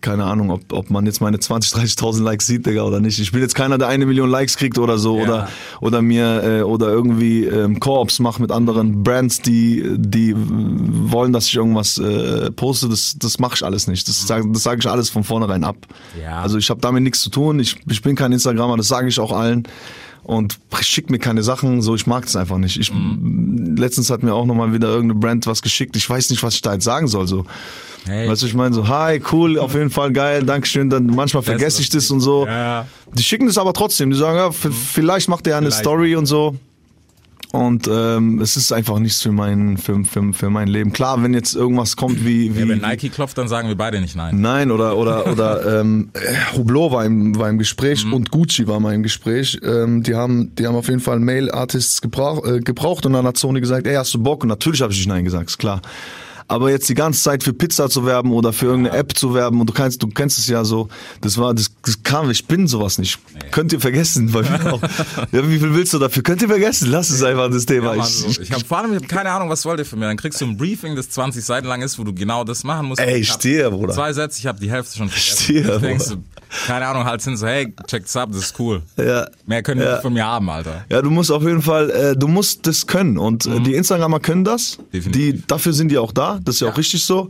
keine Ahnung, ob, ob man jetzt meine 20, 30.000 Likes sieht, Digga, oder nicht. Ich bin jetzt keiner, der eine Million Likes kriegt oder so, Ja. oder, oder mir, äh, oder irgendwie ähm, Koops macht mit anderen Brands, die, die wollen, dass ich irgendwas äh, poste. Das, das mache ich alles nicht. Das sage das sag ich alles von vornherein ab. Ja. Also ich habe damit nichts zu tun. Ich, ich bin kein Instagrammer, das sage ich auch allen. Und schick mir keine Sachen, so ich mag es einfach nicht. Ich, Letztens hat mir auch nochmal wieder irgendeine Brand was geschickt. Ich weiß nicht, was ich da jetzt sagen soll. So. Hey. Weißt du, ich meine so, hi, cool, auf jeden Fall geil, Dankeschön. Dann manchmal vergesse ich das und so. Ja. Die schicken das aber trotzdem. Die sagen, ja, v- vielleicht macht er eine Vielleicht. Story und so. Und ähm, es ist einfach nichts für mein, für, für, für mein Leben. Klar, wenn jetzt irgendwas kommt wie, wie Ja, wenn Nike klopft, dann sagen wir beide nicht nein. Nein, oder oder [laughs] oder ähm, äh, Hublot war im, war im Gespräch und Gucci war mal im Gespräch. Ähm, die haben die haben auf jeden Fall Mail Artists gebrauch, äh, gebraucht und dann hat Sony gesagt, ey, hast du Bock? Und natürlich habe ich nicht nein gesagt, ist klar. Aber jetzt die ganze Zeit für Pizza zu werben oder für irgendeine App zu werben und du kannst, du kennst es ja so, das war, das kam, ich bin sowas nicht. Könnt ihr vergessen, weil wir auch, [laughs] ja, wie viel willst du dafür? Könnt ihr vergessen? Lass es einfach das Thema. Ja, Mann, ich, so. Ich habe vor allem ich hab keine Ahnung, was wollt ihr von mir? Dann kriegst du ein Briefing, das 20 Seiten lang ist, wo du genau das machen musst. Ey, Ich stehe, Bruder. Zwei Sätze, ich habe die Hälfte schon vergessen. Denkst du, keine Ahnung, halt hin so, hey, check's ab, das ist cool. ja. Mehr können Ja. von mir haben, Alter. Ja, du musst auf jeden Fall, äh, du musst das können und äh, die Instagramer können das. Definitiv. Die, dafür sind die auch da, das ist ja, auch richtig so.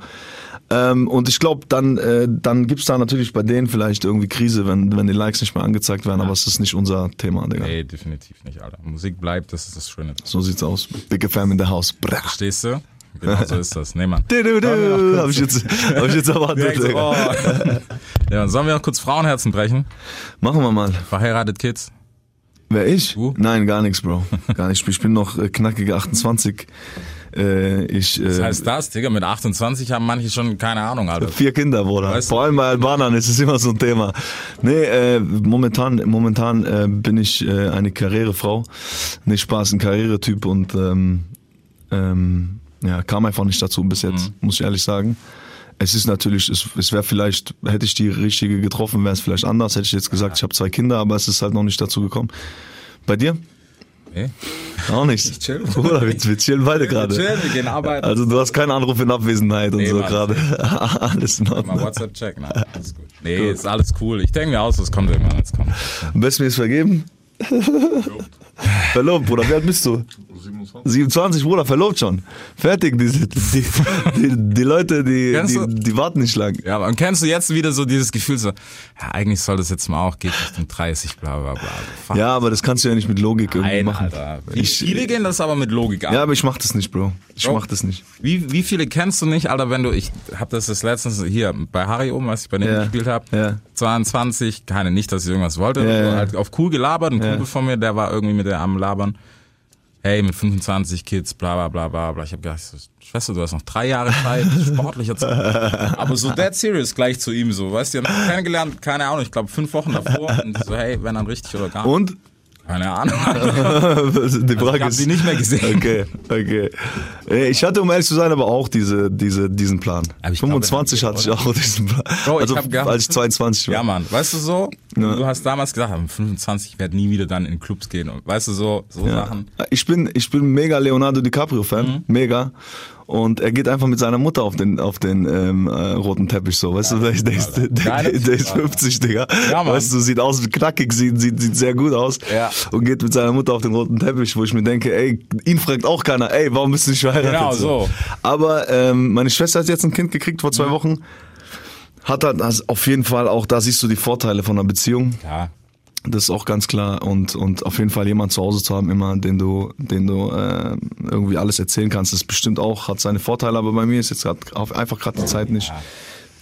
Ähm, und ich glaube, dann, äh, dann gibt's da natürlich bei denen vielleicht irgendwie Krise, wenn, wenn die Likes nicht mehr angezeigt werden, aber es ist nicht unser Thema, Digga. Nee, definitiv nicht, Alter. Musik bleibt, das ist das Schöne. So sieht's aus. Big FM in the house. Bra. Verstehst du? Genau so ist das. Nee, Mann. [laughs] Du, du, du. Hab ich jetzt, hab ich jetzt erwartet, so, oh. [laughs] ja, sollen wir noch kurz Frauenherzen brechen? Machen wir mal. Verheiratet Kids? Wer ich? Du? Nein, gar nichts, Bro. Gar nicht. Ich bin noch äh, knackige 28. Äh, ich, äh, Was heißt das, Digga? Mit 28 haben manche schon keine Ahnung, Alter. Vier Kinder, Bruder. Weißt? Vor allem bei Albanern ist es immer so ein Thema. Nee, äh, momentan, momentan äh, bin ich äh, eine Karrierefrau. Nicht Spaß, ein Karrieretyp und ähm, ähm, ja, kam einfach nicht dazu bis jetzt, Mhm. muss ich ehrlich sagen. Es ist natürlich, es, es wäre vielleicht, hätte ich die richtige getroffen, wäre es vielleicht anders. Hätte ich jetzt gesagt, ich habe zwei Kinder, aber es ist halt noch nicht dazu gekommen. Bei dir? Nee. Auch nicht. chill. Bruder, wir, wir chillen beide gerade. chillen, wir gehen arbeiten. Also du hast keinen Anruf in Abwesenheit und Nee, so Mann. gerade. [laughs] Alles in Mal Ordnung. WhatsApp check, nein, alles gut. Nee, ist alles cool. Ich denke mir aus, was kommt irgendwann, jetzt kommt. Am besten mir ist vergeben. Verlobt, Bruder, wie alt bist du? 27, Bruder, verlobt schon. Fertig, die, die, die, die Leute, die, die, die warten nicht lang. Ja, aber kennst du jetzt wieder so dieses Gefühl so, ja, eigentlich soll das jetzt mal auch, geht Richtung 30, bla, bla, bla. Fuck. Ja, aber das kannst du ja nicht mit Logik irgendwie Nein, machen. Alter. Ich- Viele gehen das aber mit Logik an. Ja, aber ich mach das nicht, Bro. Ich Bro. mach das nicht. Wie, wie viele kennst du nicht, Alter, wenn du, ich hab das das letztens hier bei Harry oben, was ich bei denen Ja, gespielt habe, ja. 22, keine, nicht, dass ich irgendwas wollte, Ja, ja. halt auf cool gelabert, ein. Kumpel von mir, der war irgendwie mit der am Labern, hey, mit 25 Kids, bla bla bla bla bla. Ich hab gedacht, Schwester, du hast noch drei Jahre Zeit, [laughs] sportlicher Zeit. Aber so dead serious gleich zu ihm, so, weißt du, haben kennengelernt, keine Ahnung, ich glaube fünf Wochen davor und so, hey, wenn dann richtig oder gar nicht. Und? Keine Ahnung. [laughs] [laughs] die Frage ich hab ist, sie nicht mehr gesehen. Okay, okay. Äh, Ich hatte, um ehrlich zu sein, aber auch diese, diese, diesen Plan. Aber ich glaub, 25 wenn hatte ich auch diesen Plan. Bro, ich also, hab gehabt- als ich 22 war. Ja, Mann, weißt du so? Ja. Du hast damals gesagt, am 25, ich werde nie wieder dann in Clubs gehen. Und weißt du, so, so Ja. Sachen. Ich bin, ich bin mega Leonardo DiCaprio-Fan, Mhm. mega. Und er geht einfach mit seiner Mutter auf den, auf den ähm, äh, roten Teppich so, weißt du, der, der, ist, der, der, ist Typ, Alter. 50, Digga. Ja, Mann. weißt du, sieht aus wie knackig, sieht, sieht, sieht sehr gut aus. Ja. Und geht mit seiner Mutter auf den roten Teppich, wo ich mir denke, ey, ihn fragt auch keiner, ey, warum bist du nicht verheiratet? Genau, so. Aber ähm, meine Schwester hat jetzt ein Kind gekriegt vor Mhm. zwei Wochen. Hat halt also auf jeden Fall auch, da siehst du die Vorteile von einer Beziehung. Ja. Das ist auch ganz klar und und auf jeden Fall jemand zu Hause zu haben, immer den du den du äh, irgendwie alles erzählen kannst, ist bestimmt auch hat seine Vorteile, aber bei mir ist jetzt grad auf, einfach gerade die Zeit nicht.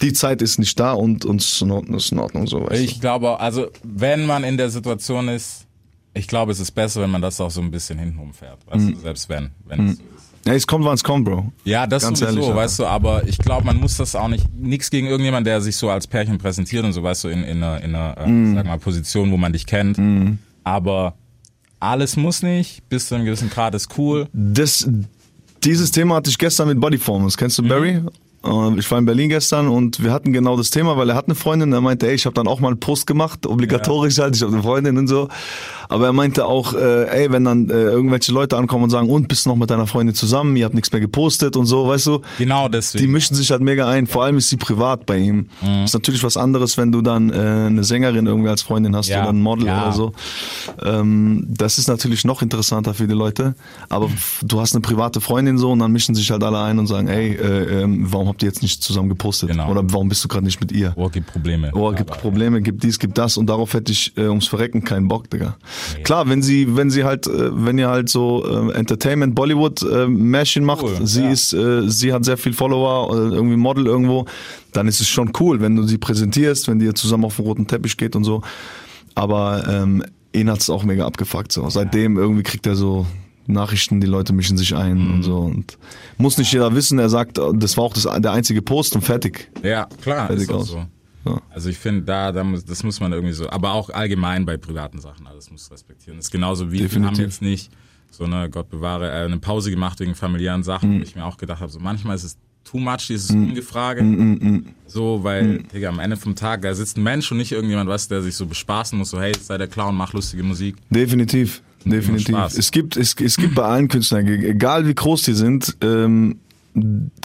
Die Zeit ist nicht da und und es ist in Ordnung, ist in Ordnung so. Ich glaube, also, wenn man in der Situation ist, ich glaube, es ist besser, wenn man das auch so ein bisschen hintenrum fährt. Weißt Mhm. du, selbst wenn, wenn es so ist. Ja, es kommt, wann es kommt, Bro. Ja, das Ganz sowieso, ehrlich, weißt du, aber ich glaube, man muss das auch nicht, nix gegen irgendjemand, der sich so als Pärchen präsentiert und so, weißt du, in, in einer, in einer Mhm. äh, sag mal, Position, wo man dich kennt. Aber alles muss nicht, bis zu einem gewissen Grad ist cool. Das dieses Thema hatte ich gestern mit Bodyformers. Kennst du Barry? Äh, Ich war in Berlin gestern und wir hatten genau das Thema, weil er hat eine Freundin, er meinte, ey, ich habe dann auch mal einen Post gemacht, obligatorisch halt, ich habe eine Freundin und so. Aber er meinte auch, äh, ey, wenn dann äh, irgendwelche Leute ankommen und sagen, und bist du noch mit deiner Freundin zusammen, ihr habt nichts mehr gepostet und so, weißt du? Genau Die deswegen. mischen sich halt mega ein. Vor allem ist sie privat bei ihm. Ist natürlich was anderes, wenn du dann äh, eine Sängerin irgendwie als Freundin hast Ja, oder ein Model ja. oder so. Ähm, das ist natürlich noch interessanter für die Leute. Aber f- du hast eine private Freundin so und dann mischen sich halt alle ein und sagen, ey, äh, ähm, warum habt ihr jetzt nicht zusammen gepostet? Genau. Oder warum bist du gerade nicht mit ihr? Oh, gibt Probleme. Oh, gibt Probleme, gibt dies, gibt das und darauf hätte ich äh, ums Verrecken keinen Bock, Digga. Klar, wenn sie, wenn sie halt, äh, wenn ihr halt so äh, Entertainment, Bollywood äh, Märchen macht, Cool, sie ja. ist, äh, sie hat sehr viel Follower, äh, irgendwie Model irgendwo, dann ist es schon cool, wenn du sie präsentierst, wenn ihr zusammen auf den roten Teppich geht und so. Aber ähm, ihn hat's auch mega abgefuckt. So. Seitdem irgendwie kriegt er so Nachrichten, die Leute mischen sich ein Mhm. und so. Und muss nicht jeder wissen, er sagt, das war auch das, der einzige Post und fertig. Ja, klar, Fertig ist auch aus. so. Ja. Also ich finde, da, da muss, das muss man irgendwie so, aber auch allgemein bei privaten Sachen, alles muss respektieren. Das ist genauso wie wir Definitiv. haben jetzt nicht so eine, Gott bewahre, äh, eine Pause gemacht wegen familiären Sachen, Mhm. wo ich mir auch gedacht habe, so manchmal ist es too much, dieses Ungefrage. Mhm, So, weil, Digga, am Ende vom Tag, da sitzt ein Mensch und nicht irgendjemand, was, der sich so bespaßen muss, so, hey, sei der Clown, mach lustige Musik. Definitiv, definitiv. Es gibt, es, es gibt bei allen Künstlern, egal wie groß die sind, ähm,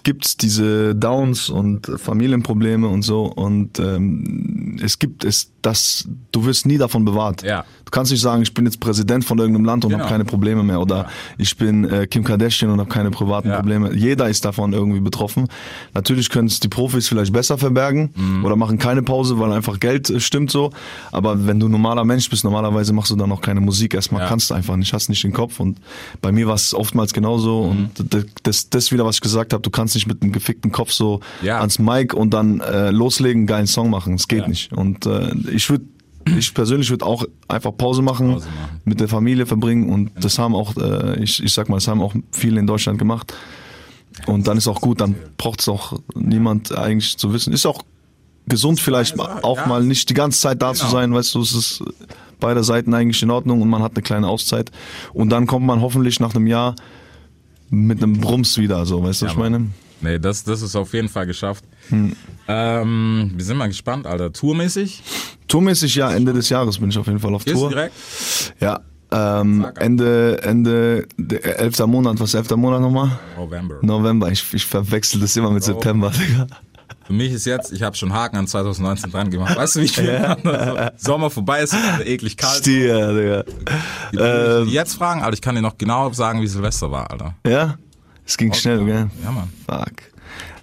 gibt's diese Downs und Familienprobleme und so und ähm, es gibt es das du wirst nie davon bewahrt. Ja. Du kannst nicht sagen, ich bin jetzt Präsident von irgendeinem Land und Genau. habe keine Probleme mehr oder ich bin äh, Kim Kardashian und habe keine privaten Ja. Probleme. Jeder ist davon irgendwie betroffen. Natürlich können es die Profis vielleicht besser verbergen Mhm. oder machen keine Pause, weil einfach Geld äh, stimmt so. Aber wenn du normaler Mensch bist, normalerweise machst du dann auch keine Musik. Erstmal Ja. kannst du einfach nicht, hast nicht den Kopf. Und bei mir war es oftmals genauso. Mhm. Und das, das wieder, was ich gesagt habe, du kannst nicht mit einem gefickten Kopf so Ja. ans Mic und dann äh, loslegen, geilen Song machen. Das geht Ja. nicht. Und äh, ich würde ich persönlich würde auch einfach Pause machen, Pause machen. mit der Familie verbringen und das haben auch, äh, ich, ich sag mal, das haben auch viele in Deutschland gemacht. Und dann ist auch gut, dann braucht es auch niemand eigentlich zu wissen. Ist auch gesund vielleicht auch ja. mal nicht die ganze Zeit da zu Genau. sein, weißt du, es ist beider Seiten eigentlich in Ordnung und man hat eine kleine Auszeit. Und dann kommt man hoffentlich nach einem Jahr mit einem Brums wieder, so, weißt du, was ich meine? Nee, das, das ist auf jeden Fall geschafft. Hm. Ähm, wir sind mal gespannt, Alter. Tourmäßig? Tourmäßig ja, Ende des Jahres bin ich auf jeden Fall auf du Tour. direkt? Ja, ähm, Sag ab. Ende, Ende, der 11. Monat, was ist 11. Monat nochmal? November. November, ich, ich verwechsel das immer mit Oh. September, Digga. Für mich ist jetzt, ich habe schon Haken an 2019 dran gemacht. Weißt du, wie ich fühle? Sommer vorbei ist, eklig kalt. Stier, Digga. Ähm. jetzt fragen, Alter, ich kann dir noch genau sagen, wie Silvester war, Alter. Ja? Es ging schnell, gell? Ja, Mann. Fuck.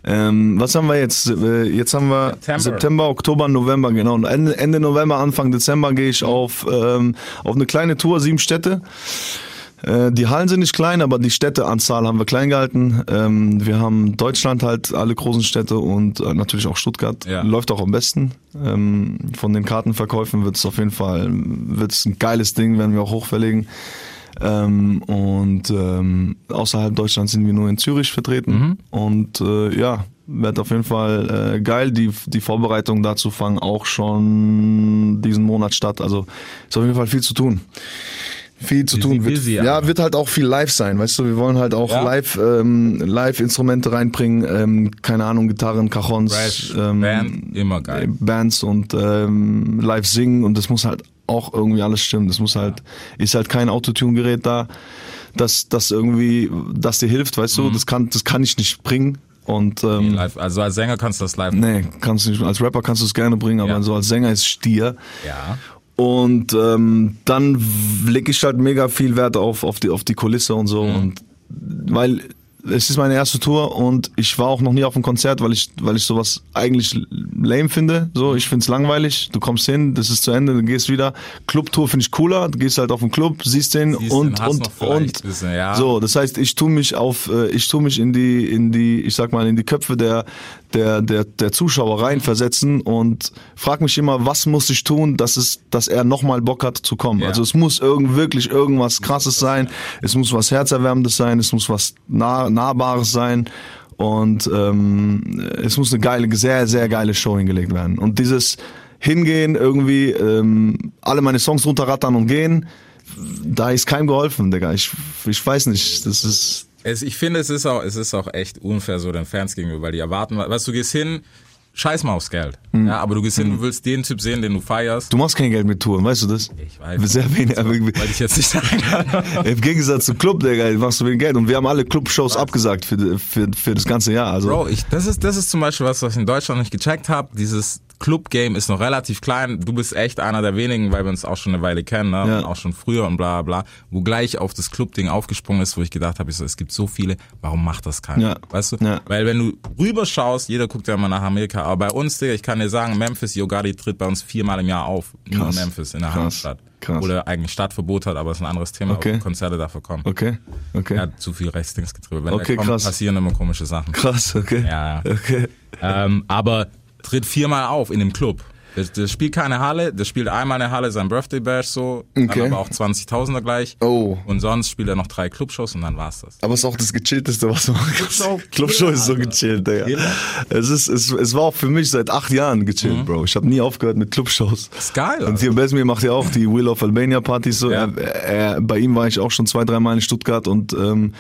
Ähm, was haben wir jetzt? Äh, Jetzt haben wir September. September, Oktober, November, genau. Und Ende, Ende November, Anfang Dezember gehe ich auf, ähm, auf eine kleine Tour, sieben Städte. Äh, Die Hallen sind nicht klein, aber die Städteanzahl haben wir klein gehalten. Ähm, Wir haben Deutschland halt, alle großen Städte und äh, natürlich auch Stuttgart. Ja. Läuft auch am besten. Ähm, Von den Kartenverkäufen wird es auf jeden Fall wird's ein geiles Ding, werden wir auch hochverlegen. Ähm, und ähm, außerhalb Deutschlands sind wir nur in Zürich vertreten. Und äh, ja, wird auf jeden Fall äh, geil. Die, die Vorbereitungen dazu fangen auch schon diesen Monat statt. Also ist auf jeden Fall viel zu tun. Viel zu tun. Wird, busy, ja, wird halt auch viel live sein, weißt du, wir wollen halt auch Ja. live, ähm, live Instrumente reinbringen, ähm, keine Ahnung, Gitarren, Cajons, Fresh, ähm, Band, immer geil. Bands und ähm, live singen und das muss halt auch irgendwie alles stimmen. Das muss halt, ist halt kein Autotune-Gerät da, das, das irgendwie, das dir hilft, weißt du, das kann, das kann ich nicht bringen. Und ähm, Live, also als Sänger kannst du das live. nee, kannst du nicht, als Rapper kannst du es gerne bringen, aber Ja. so als Sänger ist Stier. Ja. Und ähm, dann leg ich halt mega viel Wert auf, auf, die, auf die Kulisse und so. Und weil es ist meine erste Tour und ich war auch noch nie auf einem Konzert, weil ich, weil ich sowas eigentlich lame finde. So, ich find's langweilig. Du kommst hin, das ist zu Ende, du gehst wieder. Clubtour finde ich cooler. Du gehst halt auf den Club, siehst den Siehst und den, und und bisschen, ja. so. Das heißt, ich tu mich auf, äh, ich tu mich in die, in die, ich sag mal, in die Köpfe der, der, der, der Zuschauer reinversetzen und frag mich immer, was muss ich tun, dass es, dass er nochmal Bock hat zu kommen. Ja. Also es muss irgend, wirklich irgendwas krasses sein, es muss was Herzerwärmendes sein, es muss was nah, Nahbares sein. Und ähm, es muss eine geile, sehr, sehr geile Show hingelegt werden. Und dieses Hingehen, irgendwie ähm, alle meine Songs runterrattern und gehen, da ist keinem geholfen, Digga. Ich, ich weiß nicht, das ist... Es, ich finde, es ist auch, es ist auch echt unfair so den Fans gegenüber, weil die erwarten, weißt du, gehst hin, scheiß mal aufs Geld. Hm. Ja, aber du gehst hin, du willst den Typ sehen, den du feierst. Du machst kein Geld mit Touren, weißt du das? Ich weiß. Sehr wenig. aber Weil ich jetzt nicht sagen kann. [laughs] Im Gegensatz zum Club, Digga, machst du wenig Geld. Und wir haben alle Clubshows abgesagt für, für, für das ganze Jahr. Also, Bro, ich, das ist, das ist zum Beispiel was, was ich in Deutschland nicht gecheckt habe. Dieses Club-Game ist noch relativ klein. Du bist echt einer der wenigen, weil wir uns auch schon eine Weile kennen, ne? Ja. Und auch schon früher und bla bla bla, wo gleich auf das Club-Ding aufgesprungen ist, wo ich gedacht habe, ich so, es gibt so viele, warum macht das keiner? Ja. Weißt du? Ja. Weil wenn du rüberschaust, jeder guckt ja immer nach Amerika, aber bei uns, Digga, ich kann dir sagen, Memphis, Yogadi tritt bei uns viermal im Jahr auf. Nur Krass. in Memphis, in der Krass. Heimatstadt. Krass. Oder eigentlich Stadtverbot hat, aber ist ein anderes Thema, Okay. Konzerte dafür kommen. Okay, okay. Er hat zu viel Rechtsdingsgetriebe. Wenn Okay, kommt, krass. passieren immer komische Sachen. Krass, okay. Ja, ja. Okay. Ähm, aber tritt viermal auf in dem Club. Das, das spielt keine Halle, das spielt einmal eine Halle, sein Birthday Bash so, Okay. dann aber auch 20.000er gleich. Oh. Und sonst spielt er noch drei Clubshows und dann war's das. Aber es ist auch das gechillteste, was man Clubshow, Clubshow ist so gechillt, Digga. Killer. Es, ist, es, es war auch für mich seit acht Jahren gechillt, Bro. Ich habe nie aufgehört mit Clubshows. Ist geil. Und hier Besmir macht ja auch die Wheel of Albania Partys so. Ja. Er, er, bei ihm war ich auch schon zwei, dreimal in Stuttgart und ähm,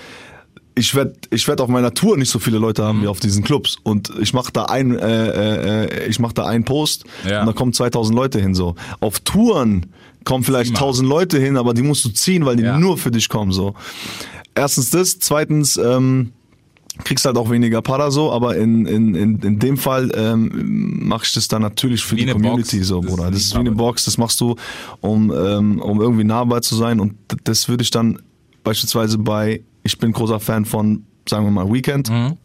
ich werde ich werd auf meiner Tour nicht so viele Leute haben wie auf diesen Clubs und ich mache da ein äh, äh, ich mache da einen Post Ja. und da kommen 2000 Leute hin so. Auf Touren kommen vielleicht Immer. 1000 Leute hin, aber die musst du ziehen, weil die Ja. nur für dich kommen so. Erstens das, zweitens ähm, kriegst halt auch weniger Para so, aber in, in, in, in dem Fall ähm, mache ich das dann natürlich für Wie die Community Box. so, Das Bruder. ist Das ist wie eine. Box, das machst du, um, ähm, um irgendwie nahbar zu sein und das würde ich dann beispielsweise bei, ich bin großer Fan von, sagen wir mal, Weekend Mhm.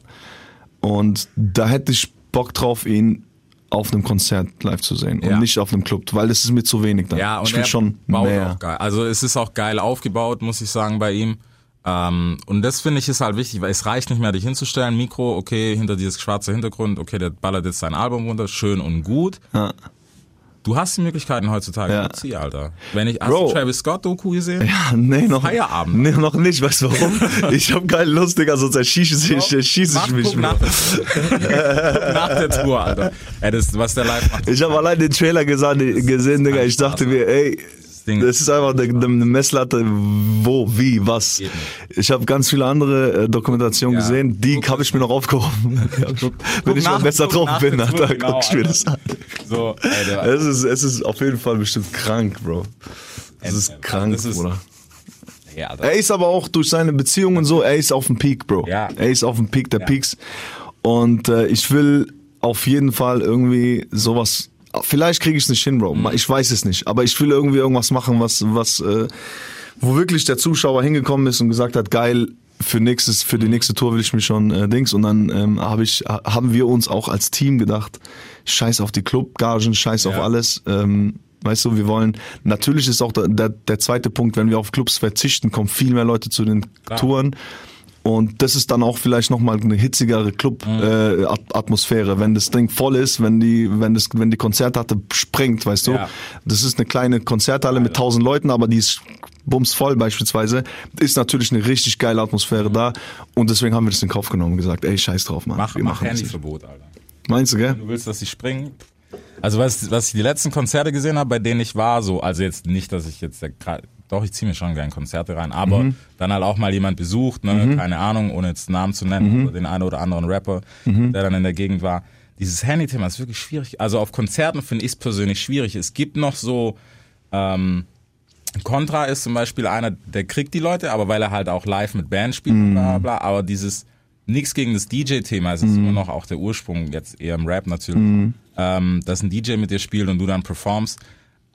und da hätte ich Bock drauf, ihn auf einem Konzert live zu sehen Ja. und nicht auf einem Club, weil das ist mir zu wenig dann. Ja, und ich will schon mehr. auch geil. Also es ist auch geil aufgebaut, muss ich sagen, bei ihm. Ähm, und das finde ich ist halt wichtig, weil es reicht nicht mehr, dich hinzustellen, Mikro, okay, hinter dieses schwarze Hintergrund, okay, der ballert jetzt sein Album runter, schön und gut. Ja. Du hast die Möglichkeiten heutzutage, Ja. sie, Alter. Wenn ich, hast Bro. du Travis Scott Doku gesehen? Ja, nee, noch, Feierabend. nee, noch nicht. Weißt du warum? [laughs] ich habe keine Lust, Digga, sonst erschieße ich, erschieße Mach, ich mich. nach, nach der Tour, Alter. Ey, das, was der live macht. Ich habe allein den Trailer gesehen, gesehen Digga. Ich dachte mir, ey, Ding- das ist einfach eine, eine Messlatte, wo, wie, was. Ich habe ganz viele andere äh, Dokumentationen Ja. gesehen, die habe ich mir noch aufgehoben. [laughs] [laughs] Wenn ich mal nach- besser guck drauf nach bin, Tour, Alter, genau, guck ich mir das an. So, ey, Es ist, es ist auf jeden Fall bestimmt krank, Bro. Es ist krank, das ist- Bruder. ja. Er ist aber auch durch seine Beziehungen so, er ist auf dem Peak, Bro. Ja. Er ist auf dem Peak der Ja. Peaks. Und äh, ich will auf jeden Fall irgendwie sowas. Vielleicht kriege ich es nicht hin, Bro. Ich weiß es nicht. Aber ich will irgendwie irgendwas machen, was, was, äh, wo wirklich der Zuschauer hingekommen ist und gesagt hat, geil, für nächstes, für die nächste Tour will ich mich schon äh, Dings. Und dann ähm, hab ich, haben wir uns auch als Team gedacht, scheiß auf die Clubgagen, scheiß auf Ja. alles. Ähm, weißt du, wir wollen, natürlich ist auch der, der, der zweite Punkt, wenn wir auf Clubs verzichten, kommen viel mehr Leute zu den Touren. Und das ist dann auch vielleicht nochmal eine hitzigere Club-Atmosphäre, äh, At- Atmosphäre. wenn das Ding voll ist, wenn die, wenn das, wenn die Konzerthalle sprengt, weißt du. Ja. Das ist eine kleine Konzerthalle mit tausend Leuten, aber die ist bumsvoll beispielsweise. Ist natürlich eine richtig geile Atmosphäre da. Und deswegen haben wir das in Kauf genommen und gesagt, ey, scheiß drauf, Mann. Mach, wir mach. Handyverbot, Alter. Meinst du, gell? Du willst, dass sie springen? Also was, was ich die letzten Konzerte gesehen habe, bei denen ich war, so, also jetzt nicht, dass ich jetzt der, doch, ich ziehe mir schon gerne Konzerte rein, aber Mhm. dann halt auch mal jemand besucht, ne, keine Ahnung, ohne jetzt Namen zu nennen, Mhm. oder den einen oder anderen Rapper, der dann in der Gegend war. Dieses Handy-Thema ist wirklich schwierig. Also auf Konzerten finde ich es persönlich schwierig. Es gibt noch so, ähm, Contra ist zum Beispiel einer, der kriegt die Leute, aber weil er halt auch live mit Band spielt, Mhm. bla bla bla. Aber dieses nichts gegen das DJ-Thema, es ist immer noch auch der Ursprung, jetzt eher im Rap natürlich, Mhm. ähm, dass ein DJ mit dir spielt und du dann performst.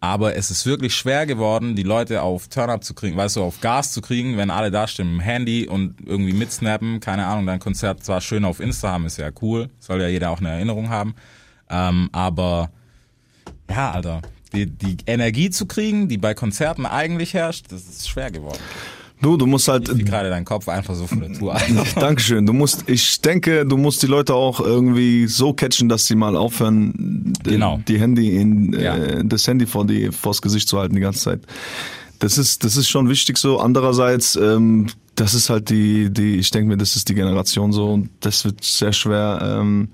Aber es ist wirklich schwer geworden, die Leute auf Turn-Up zu kriegen, weißt du, auf Gas zu kriegen, wenn alle da stehen dem Handy und irgendwie mitsnappen, keine Ahnung, dein Konzert zwar schön auf Insta haben, ist ja cool, soll ja jeder auch eine Erinnerung haben, ähm, aber ja, Alter, die, die Energie zu kriegen, die bei Konzerten eigentlich herrscht, das ist schwer geworden. Du, du musst halt, Wie gerade dein Kopf einfach so von der Tour. [laughs] Dankeschön. Du musst, ich denke, du musst die Leute auch irgendwie so catchen, dass sie mal aufhören, äh, Genau. die Handy in, Ja. äh, das Handy vor die, vors Gesicht zu halten die ganze Zeit. Das ist, das ist schon wichtig so. Andererseits, ähm, das ist halt die, die, ich denke mir, das ist die Generation so und das wird sehr schwer, ähm,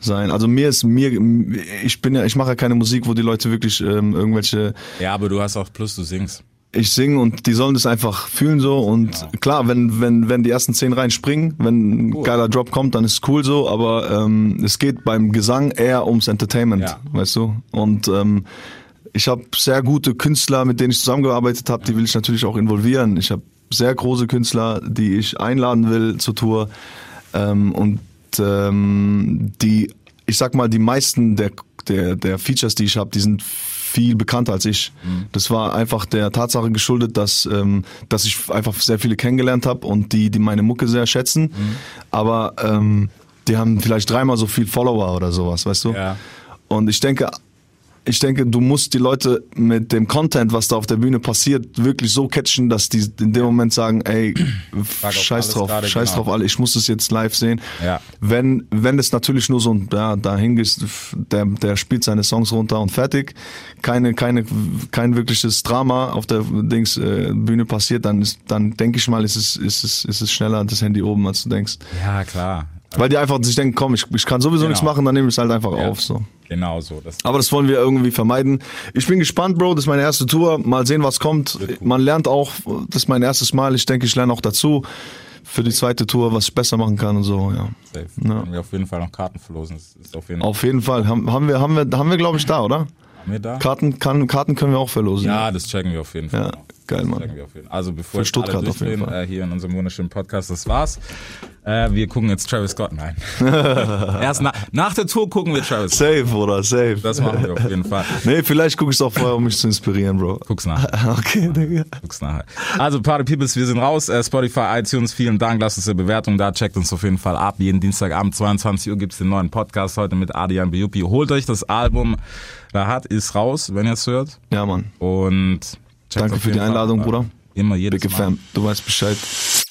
sein. Also mir ist mir, ich bin ja, ich mache ja keine Musik, wo die Leute wirklich ähm, irgendwelche ja, aber du hast auch Plus, du singst. Ich singe und die sollen das einfach fühlen so und Genau. klar, wenn wenn wenn die ersten zehn Reihen springen, wenn ein Cool. geiler Drop kommt, dann ist es cool so, aber ähm, es geht beim Gesang eher ums Entertainment, Ja. weißt du? Und ähm, ich habe sehr gute Künstler, mit denen ich zusammengearbeitet habe, die will ich natürlich auch involvieren. Ich habe sehr große Künstler, die ich einladen will zur Tour ähm, und ähm, die, ich sag mal, die meisten der der der Features, die ich habe, die sind viel bekannter als ich. Das war einfach der Tatsache geschuldet, dass ähm, dass ich einfach sehr viele kennengelernt habe und die die meine Mucke sehr schätzen, aber ähm, die haben vielleicht dreimal so viel Follower oder sowas, weißt du? Ja. Und ich denke, ich denke, du musst die Leute mit dem Content, was da auf der Bühne passiert, wirklich so catchen, dass die in dem Moment sagen, ey, scheiß drauf, scheiß genau. drauf alle, ich muss das jetzt live sehen. Ja. Wenn, wenn es natürlich nur so ein, ja, dahin gehst, der, der spielt seine Songs runter und fertig, keine, keine, kein wirkliches Drama auf der Dings, äh, Bühne passiert, dann ist, dann denke ich mal, ist es, ist es, ist es schneller das Handy oben, als du denkst. Ja, klar. Weil die einfach sich denken, komm, ich, ich kann sowieso Genau. nichts machen, dann nehme ich es halt einfach Ja. auf, so. Genau so. Das, Aber das wollen wir irgendwie vermeiden. Ich bin gespannt, Bro. Das ist meine erste Tour. Mal sehen, was kommt. Man lernt auch. Das ist mein erstes Mal. Ich denke, ich lerne auch dazu für die zweite Tour, was ich besser machen kann und so. Ja. safe. Ja. Wir auf jeden Fall noch Karten verlosen. Auf jeden Fall. Auf jeden Fall haben, haben wir, haben wir, haben wir, glaube ich, da, oder? Haben wir da? Karten, kann, Karten können wir auch verlosen. Ja, das checken wir auf jeden Fall. Ja, geil, Das Mann. wir. Also bevor Für jetzt Stuttgart alle auf jeden durchdrehen, Fall. äh, hier in unserem wunderschönen Podcast, das war's. Äh, wir gucken jetzt Travis Scott. Nein. [laughs] Erst na, nach der Tour gucken wir Travis Scott. Safe, oder? Safe. Das machen wir auf jeden Fall. nee, vielleicht gucke ich es auch vorher, um mich zu inspirieren, Bro. Guck's nach. [laughs] Okay, Digga. Guck's nachher. Also Party Peoples, wir sind raus. Äh, Spotify, iTunes, vielen Dank. Lasst uns eine Bewertung da. Checkt uns auf jeden Fall ab. Jeden Dienstagabend 22 Uhr gibt's den neuen Podcast heute mit Adrian Biupi. Holt euch das Album. Rahat ist raus, wenn ihr es hört. Ja, Mann. Und Danke für die jeden Fall Einladung, ab. Bruder. Immer jedes Big Mal. Fan. Du weißt Bescheid.